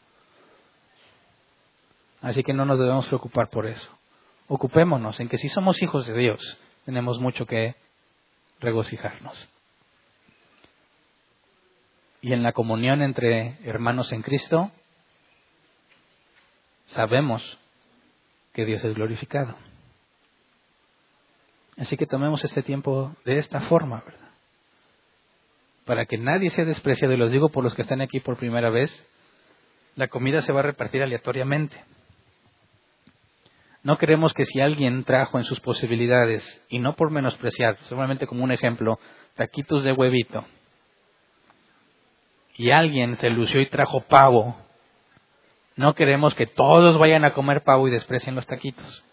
Así que no nos debemos preocupar por eso. Ocupémonos en que si somos hijos de Dios, tenemos mucho que regocijarnos. Y en la comunión entre hermanos en Cristo, sabemos que Dios es glorificado. Así que tomemos este tiempo de esta forma, ¿verdad? Para que nadie sea despreciado, y los digo por los que están aquí por primera vez, la comida se va a repartir aleatoriamente. No queremos que si alguien trajo en sus posibilidades, y no por menospreciar, solamente como un ejemplo, taquitos de huevito, y alguien se lució y trajo pavo, no queremos que todos vayan a comer pavo y desprecien los taquitos.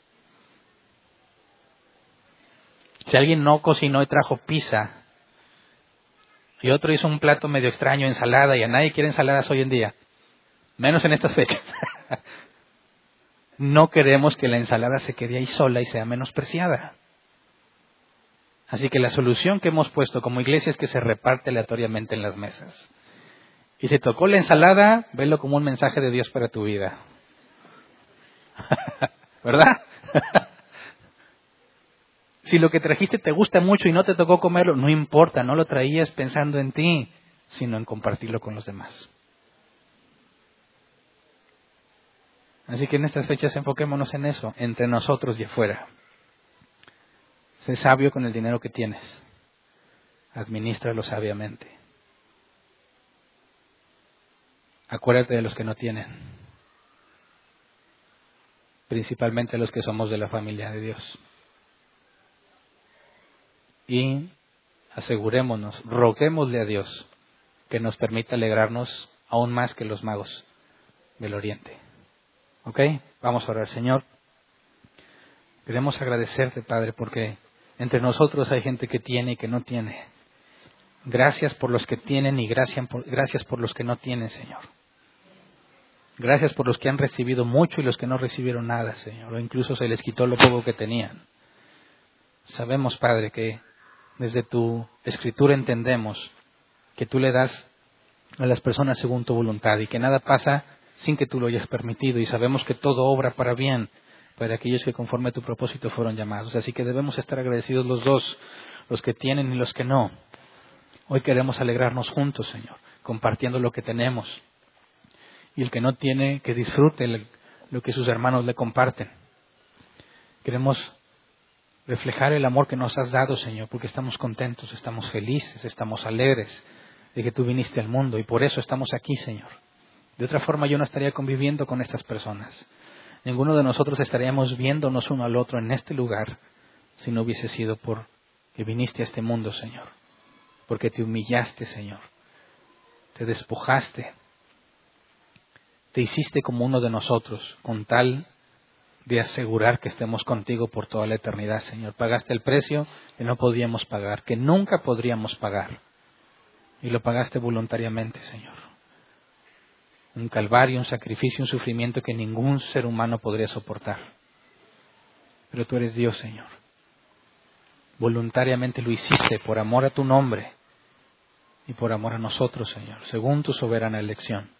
Si alguien no cocinó y trajo pizza, y otro hizo un plato medio extraño, ensalada, y a nadie quiere ensaladas hoy en día, menos en estas fechas. <laughs> no queremos que la ensalada se quede ahí sola y sea menospreciada. Así que la solución que hemos puesto como iglesia es que se reparte aleatoriamente en las mesas. Y si tocó la ensalada, velo como un mensaje de Dios para tu vida. <laughs> ¿Verdad? <laughs> si lo que trajiste te gusta mucho y no te tocó comerlo, no importa, no lo traías pensando en ti, sino en compartirlo con los demás. Así que en estas fechas enfoquémonos en eso, entre nosotros y afuera. Sé sabio con el dinero que tienes. Administralo sabiamente. Acuérdate de los que no tienen. Principalmente los que somos de la familia de Dios. Y asegurémonos, roguémosle a Dios que nos permita alegrarnos aún más que los magos del Oriente. ¿Ok? Vamos a orar, Señor. Queremos agradecerte, Padre, porque entre nosotros hay gente que tiene y que no tiene. Gracias por los que tienen y gracias por, los que no tienen, Señor. Gracias por los que han recibido mucho y los que no recibieron nada, Señor, o incluso se les quitó lo poco que tenían. Sabemos, Padre, que desde tu escritura entendemos que tú le das a las personas según tu voluntad y que nada pasa sin que tú lo hayas permitido y sabemos que todo obra para bien para aquellos que conforme a tu propósito fueron llamados. Así que debemos estar agradecidos los dos, los que tienen y los que no. Hoy queremos alegrarnos juntos, Señor, compartiendo lo que tenemos. Y el que no tiene, que disfrute lo que sus hermanos le comparten. Queremos reflejar el amor que nos has dado, Señor, porque estamos contentos, estamos felices, estamos alegres de que tú viniste al mundo y por eso estamos aquí, Señor. De otra forma yo no estaría conviviendo con estas personas. Ninguno de nosotros estaríamos viéndonos uno al otro en este lugar si no hubiese sido por que viniste a este mundo, Señor. Porque te humillaste, Señor. Te despojaste. Te hiciste como uno de nosotros con tal de asegurar que estemos contigo por toda la eternidad, Señor. Pagaste el precio que no podíamos pagar, que nunca podríamos pagar. Y lo pagaste voluntariamente, Señor. Un calvario, un sacrificio, un sufrimiento que ningún ser humano podría soportar. Pero tú eres Dios, Señor. Voluntariamente lo hiciste por amor a tu nombre y por amor a nosotros, Señor, según tu soberana elección.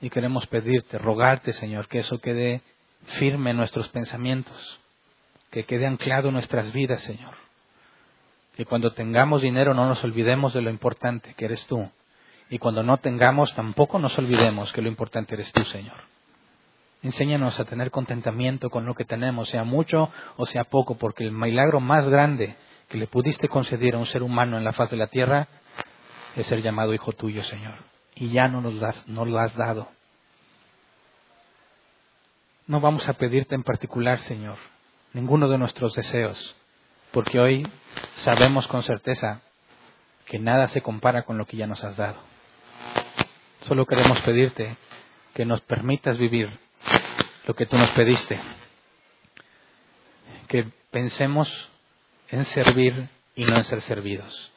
Y queremos pedirte, rogarte, Señor, que eso quede firme en nuestros pensamientos, que quede anclado en nuestras vidas, Señor. Que cuando tengamos dinero no nos olvidemos de lo importante que eres tú. Y cuando no tengamos tampoco nos olvidemos que lo importante eres tú, Señor. Enséñanos a tener contentamiento con lo que tenemos, sea mucho o sea poco, porque el milagro más grande que le pudiste conceder a un ser humano en la faz de la tierra es ser llamado hijo tuyo, Señor. Y ya no nos, no lo has dado. No vamos a pedirte en particular, Señor, ninguno de nuestros deseos, porque hoy sabemos con certeza que nada se compara con lo que ya nos has dado. Solo queremos pedirte que nos permitas vivir lo que tú nos pediste, que pensemos en servir y no en ser servidos,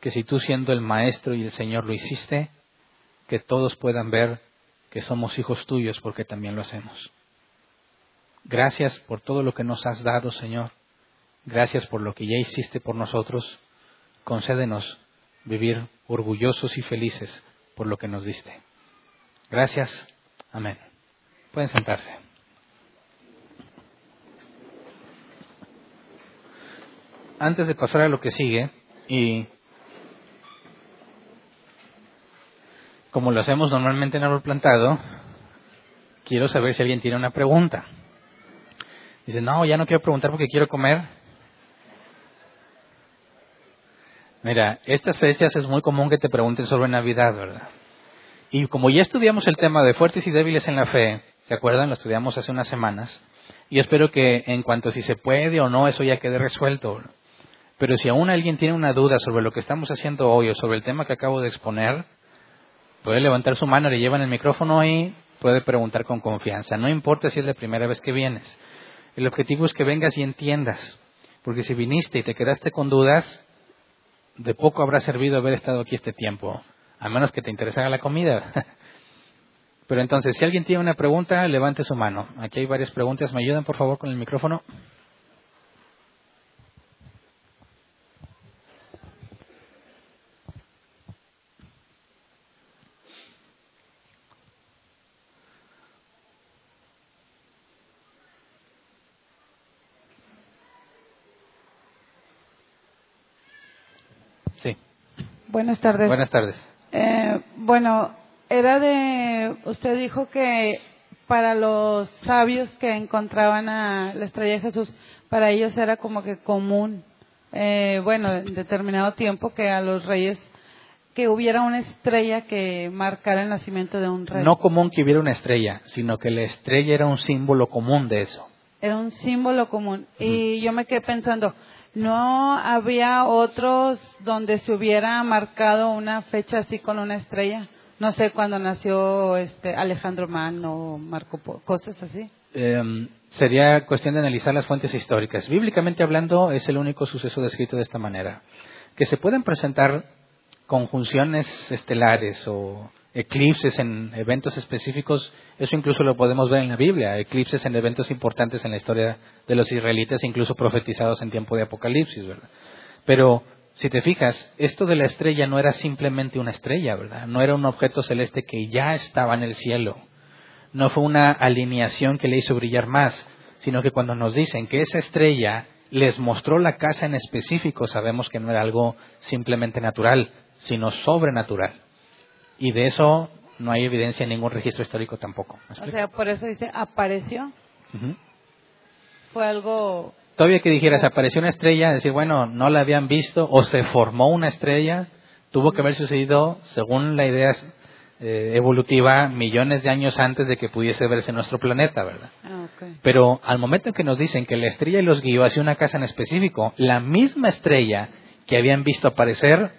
que si tú siendo el Maestro y el Señor lo hiciste, que todos puedan ver que somos hijos tuyos porque también lo hacemos. Gracias por todo lo que nos has dado, Señor. Gracias por lo que ya hiciste por nosotros. Concédenos vivir orgullosos y felices por lo que nos diste. Gracias. Amén. Pueden sentarse. Antes de pasar a lo que sigue, y como lo hacemos normalmente en árbol plantado, quiero saber si alguien tiene una pregunta. Dice, no, ya no quiero preguntar porque quiero comer. Mira, estas fechas es muy común que te pregunten sobre Navidad, ¿verdad? Y como ya estudiamos el tema de fuertes y débiles en la fe, ¿se acuerdan? Lo estudiamos hace unas semanas. Y espero que en cuanto a si se puede o no, eso ya quede resuelto. Pero si aún alguien tiene una duda sobre lo que estamos haciendo hoy o sobre el tema que acabo de exponer, puede levantar su mano, le llevan el micrófono y puede preguntar con confianza. No importa si es la primera vez que vienes. El objetivo es que vengas y entiendas, porque si viniste y te quedaste con dudas, de poco habrá servido haber estado aquí este tiempo, a menos que te interesara la comida. <laughs> Pero entonces, si alguien tiene una pregunta, levante su mano. Aquí hay varias preguntas. ¿Me ayudan, por favor, con el micrófono? Buenas tardes. Buenas tardes. Eh, bueno, era de. Usted dijo que para los sabios que encontraban a la estrella de Jesús, para ellos era como que común, eh, bueno, en determinado tiempo, que a los reyes que hubiera una estrella que marcara el nacimiento de un rey. No común que hubiera una estrella, sino que la estrella era un símbolo común de eso. Era un símbolo común. Y yo me quedé pensando, ¿No había otros donde se hubiera marcado una fecha así con una estrella? No sé cuándo nació este Alejandro Magno, Marco, cosas así. Em, sería cuestión de analizar las fuentes históricas. Bíblicamente hablando, es el único suceso descrito de esta manera. Que se pueden presentar conjunciones estelares o eclipses en eventos específicos, eso incluso lo podemos ver en la Biblia, eclipses en eventos importantes en la historia de los israelitas, incluso profetizados en tiempo de Apocalipsis, ¿verdad? Pero si te fijas, esto de la estrella no era simplemente una estrella, ¿verdad? No era un objeto celeste que ya estaba en el cielo. No fue una alineación que le hizo brillar más, sino que cuando nos dicen que esa estrella les mostró la casa en específico, sabemos que no era algo simplemente natural, sino sobrenatural. Y de eso no hay evidencia en ningún registro histórico tampoco. O sea, por eso dice, apareció. Fue algo... Todavía que dijeras, apareció una estrella, decir, bueno, no la habían visto o se formó una estrella, tuvo que haber sucedido, según la idea eh, evolutiva, millones de años antes de que pudiese verse nuestro planeta, ¿verdad? Ah, Pero al momento en que nos dicen que la estrella los guió hacia una casa en específico, la misma estrella que habían visto aparecer,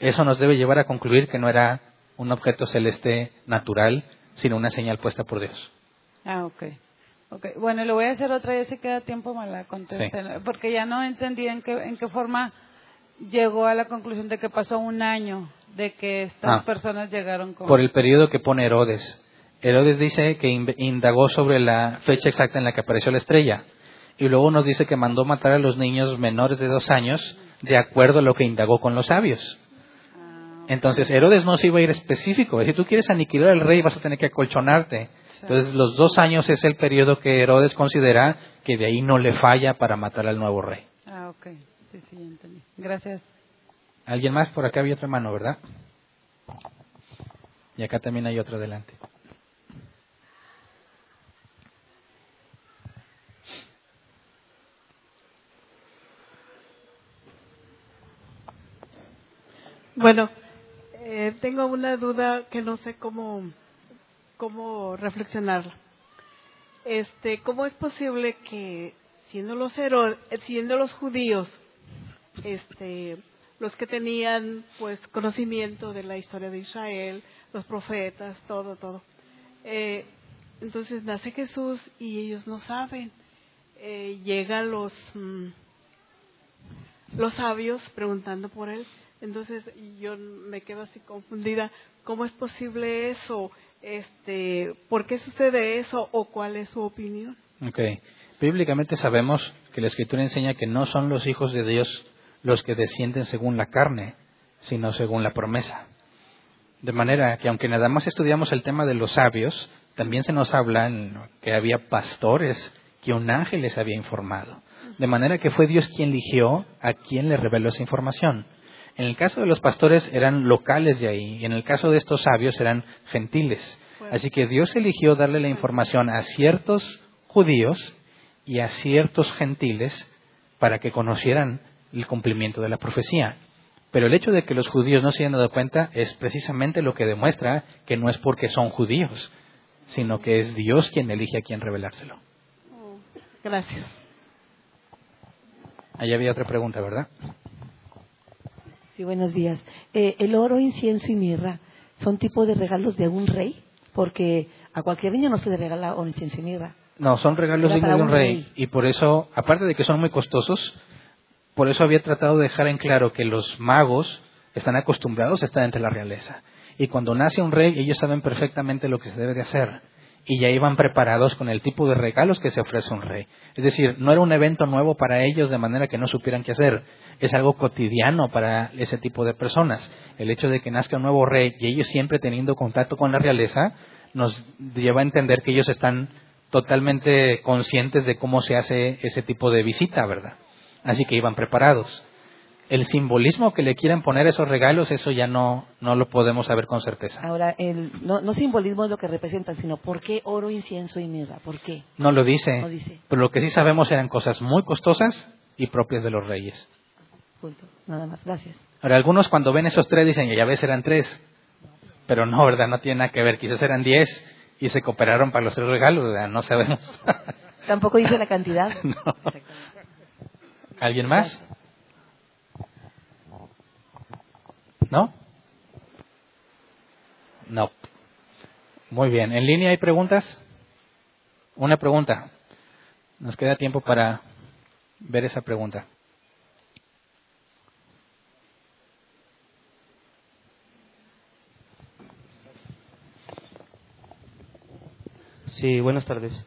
eso nos debe llevar a concluir que no era un objeto celeste natural, sino una señal puesta por Dios. Ah, ok. Okay. Bueno, le voy a hacer otra vez si queda tiempo me la porque ya no entendí en qué, en qué forma llegó a la conclusión de que pasó un año de que estas ah. personas llegaron con... Por el periodo que pone Herodes. Herodes dice que indagó sobre la fecha exacta en la que apareció la estrella. Y luego nos dice que mandó matar a los niños menores de dos años de acuerdo a lo que indagó con los sabios. Entonces Herodes no se iba a ir específico. Si tú quieres aniquilar al rey vas a tener que acolchonarte. Entonces los dos años es el periodo que Herodes considera que de ahí no le falla para matar al nuevo rey. Ah, ok. Sí, sí, entendí. Gracias. ¿Alguien más? Por acá había otra mano, ¿verdad? Y acá también hay otra adelante. Bueno, eh, tengo una duda que no sé cómo cómo reflexionarla. Este, ¿cómo es posible que siendo los siendo los judíos, este, los que tenían pues conocimiento de la historia de Israel, los profetas, todo, todo, eh, entonces nace Jesús y ellos no saben. Eh, llegan los mm, los sabios preguntando por él. Entonces yo me quedo así confundida. ¿Cómo es posible eso? este, ¿por qué sucede eso o cuál es su opinión? Okay. Bíblicamente sabemos que la Escritura enseña que no son los hijos de Dios los que descienden según la carne, sino según la promesa. De manera que aunque nada más estudiamos el tema de los sabios, también se nos habla que había pastores que un ángel les había informado. De manera que fue Dios quien eligió a quien le reveló esa información. En el caso de los pastores eran locales de ahí, y en el caso de estos sabios eran gentiles. Así que Dios eligió darle la información a ciertos judíos y a ciertos gentiles para que conocieran el cumplimiento de la profecía. Pero el hecho de que los judíos no se hayan dado cuenta es precisamente lo que demuestra que no es porque son judíos, sino que es Dios quien elige a quien revelárselo. Oh, gracias. Ahí había otra pregunta, ¿verdad? Sí, buenos días. Eh, el oro, incienso y mirra son tipos de regalos de un rey, porque a cualquier niño no se le regala oro, incienso y mirra. No, son regalos de un, rey. Y por eso, aparte de que son muy costosos, por eso había tratado de dejar en claro que los magos están acostumbrados a estar entre la realeza. Y cuando nace un rey, ellos saben perfectamente lo que se debe de hacer y ya iban preparados con el tipo de regalos que se ofrece un rey. Es decir, no era un evento nuevo para ellos de manera que no supieran qué hacer. Es algo cotidiano para ese tipo de personas. El hecho de que nazca un nuevo rey y ellos siempre teniendo contacto con la realeza nos lleva a entender que ellos están totalmente conscientes de cómo se hace ese tipo de visita, ¿verdad? Así que iban preparados el simbolismo que le quieren poner a esos regalos, eso ya no, no lo podemos saber con certeza. Ahora, el, no, no simbolismo es lo que representan, sino ¿por qué oro, incienso y mirra? ¿Por qué? No lo dice, Pero lo que sí sabemos eran cosas muy costosas y propias de los reyes. Punto. Nada más. Gracias. Ahora, algunos cuando ven esos tres dicen, ya ves, eran tres. Pero no, ¿verdad? No tiene nada que ver. Quizás eran diez y se cooperaron para los tres regalos, ¿verdad? No sabemos. Tampoco dice la cantidad. <laughs> ¿Alguien más? ¿No? No. Muy bien. ¿En línea hay preguntas? Una pregunta. Nos queda tiempo para ver esa pregunta. Sí, buenas tardes.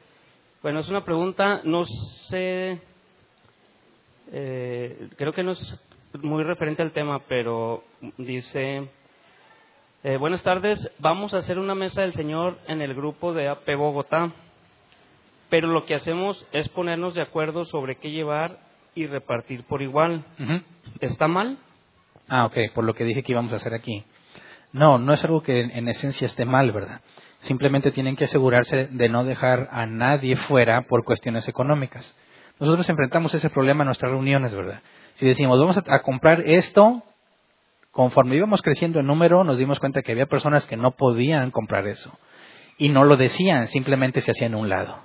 Bueno, es una pregunta, no sé, eh, creo que no es muy referente al tema, pero dice, eh, buenas tardes, vamos a hacer una mesa del Señor en el grupo de AP Bogotá, pero lo que hacemos es ponernos de acuerdo sobre qué llevar y repartir por igual. ¿Está mal? Ah, ok, por lo que dije que íbamos a hacer aquí. No, no es algo que en esencia esté mal, ¿verdad? Simplemente tienen que asegurarse de no dejar a nadie fuera por cuestiones económicas. Nosotros enfrentamos ese problema en nuestras reuniones, ¿verdad? Si decimos, vamos a, comprar esto, conforme íbamos creciendo en número, nos dimos cuenta que había personas que no podían comprar eso. Y no lo decían, simplemente se hacían un lado.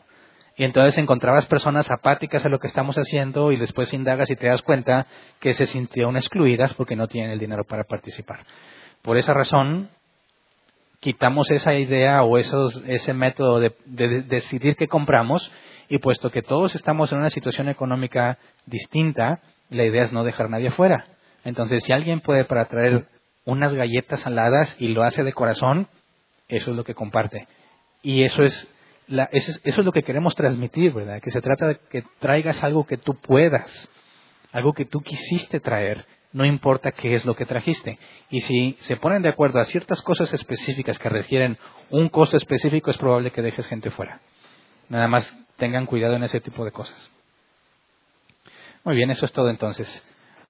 Y entonces encontrabas personas apáticas a lo que estamos haciendo y después indagas y te das cuenta que se sintieron excluidas porque no tienen el dinero para participar. Por esa razón, quitamos esa idea o esos, ese método de, de decidir qué compramos y puesto que todos estamos en una situación económica distinta, la idea es no dejar a nadie afuera. Entonces, si alguien puede para traer unas galletas saladas y lo hace de corazón, eso es lo que comparte. Y eso es, la, eso es, eso es lo que queremos transmitir, ¿verdad? Que se trata de que traigas algo que tú puedas, algo que tú quisiste traer, no importa qué es lo que trajiste. Y si se ponen de acuerdo a ciertas cosas específicas que requieren un costo específico, es probable que dejes gente fuera. Nada más tengan cuidado en ese tipo de cosas. Muy bien, eso es todo entonces.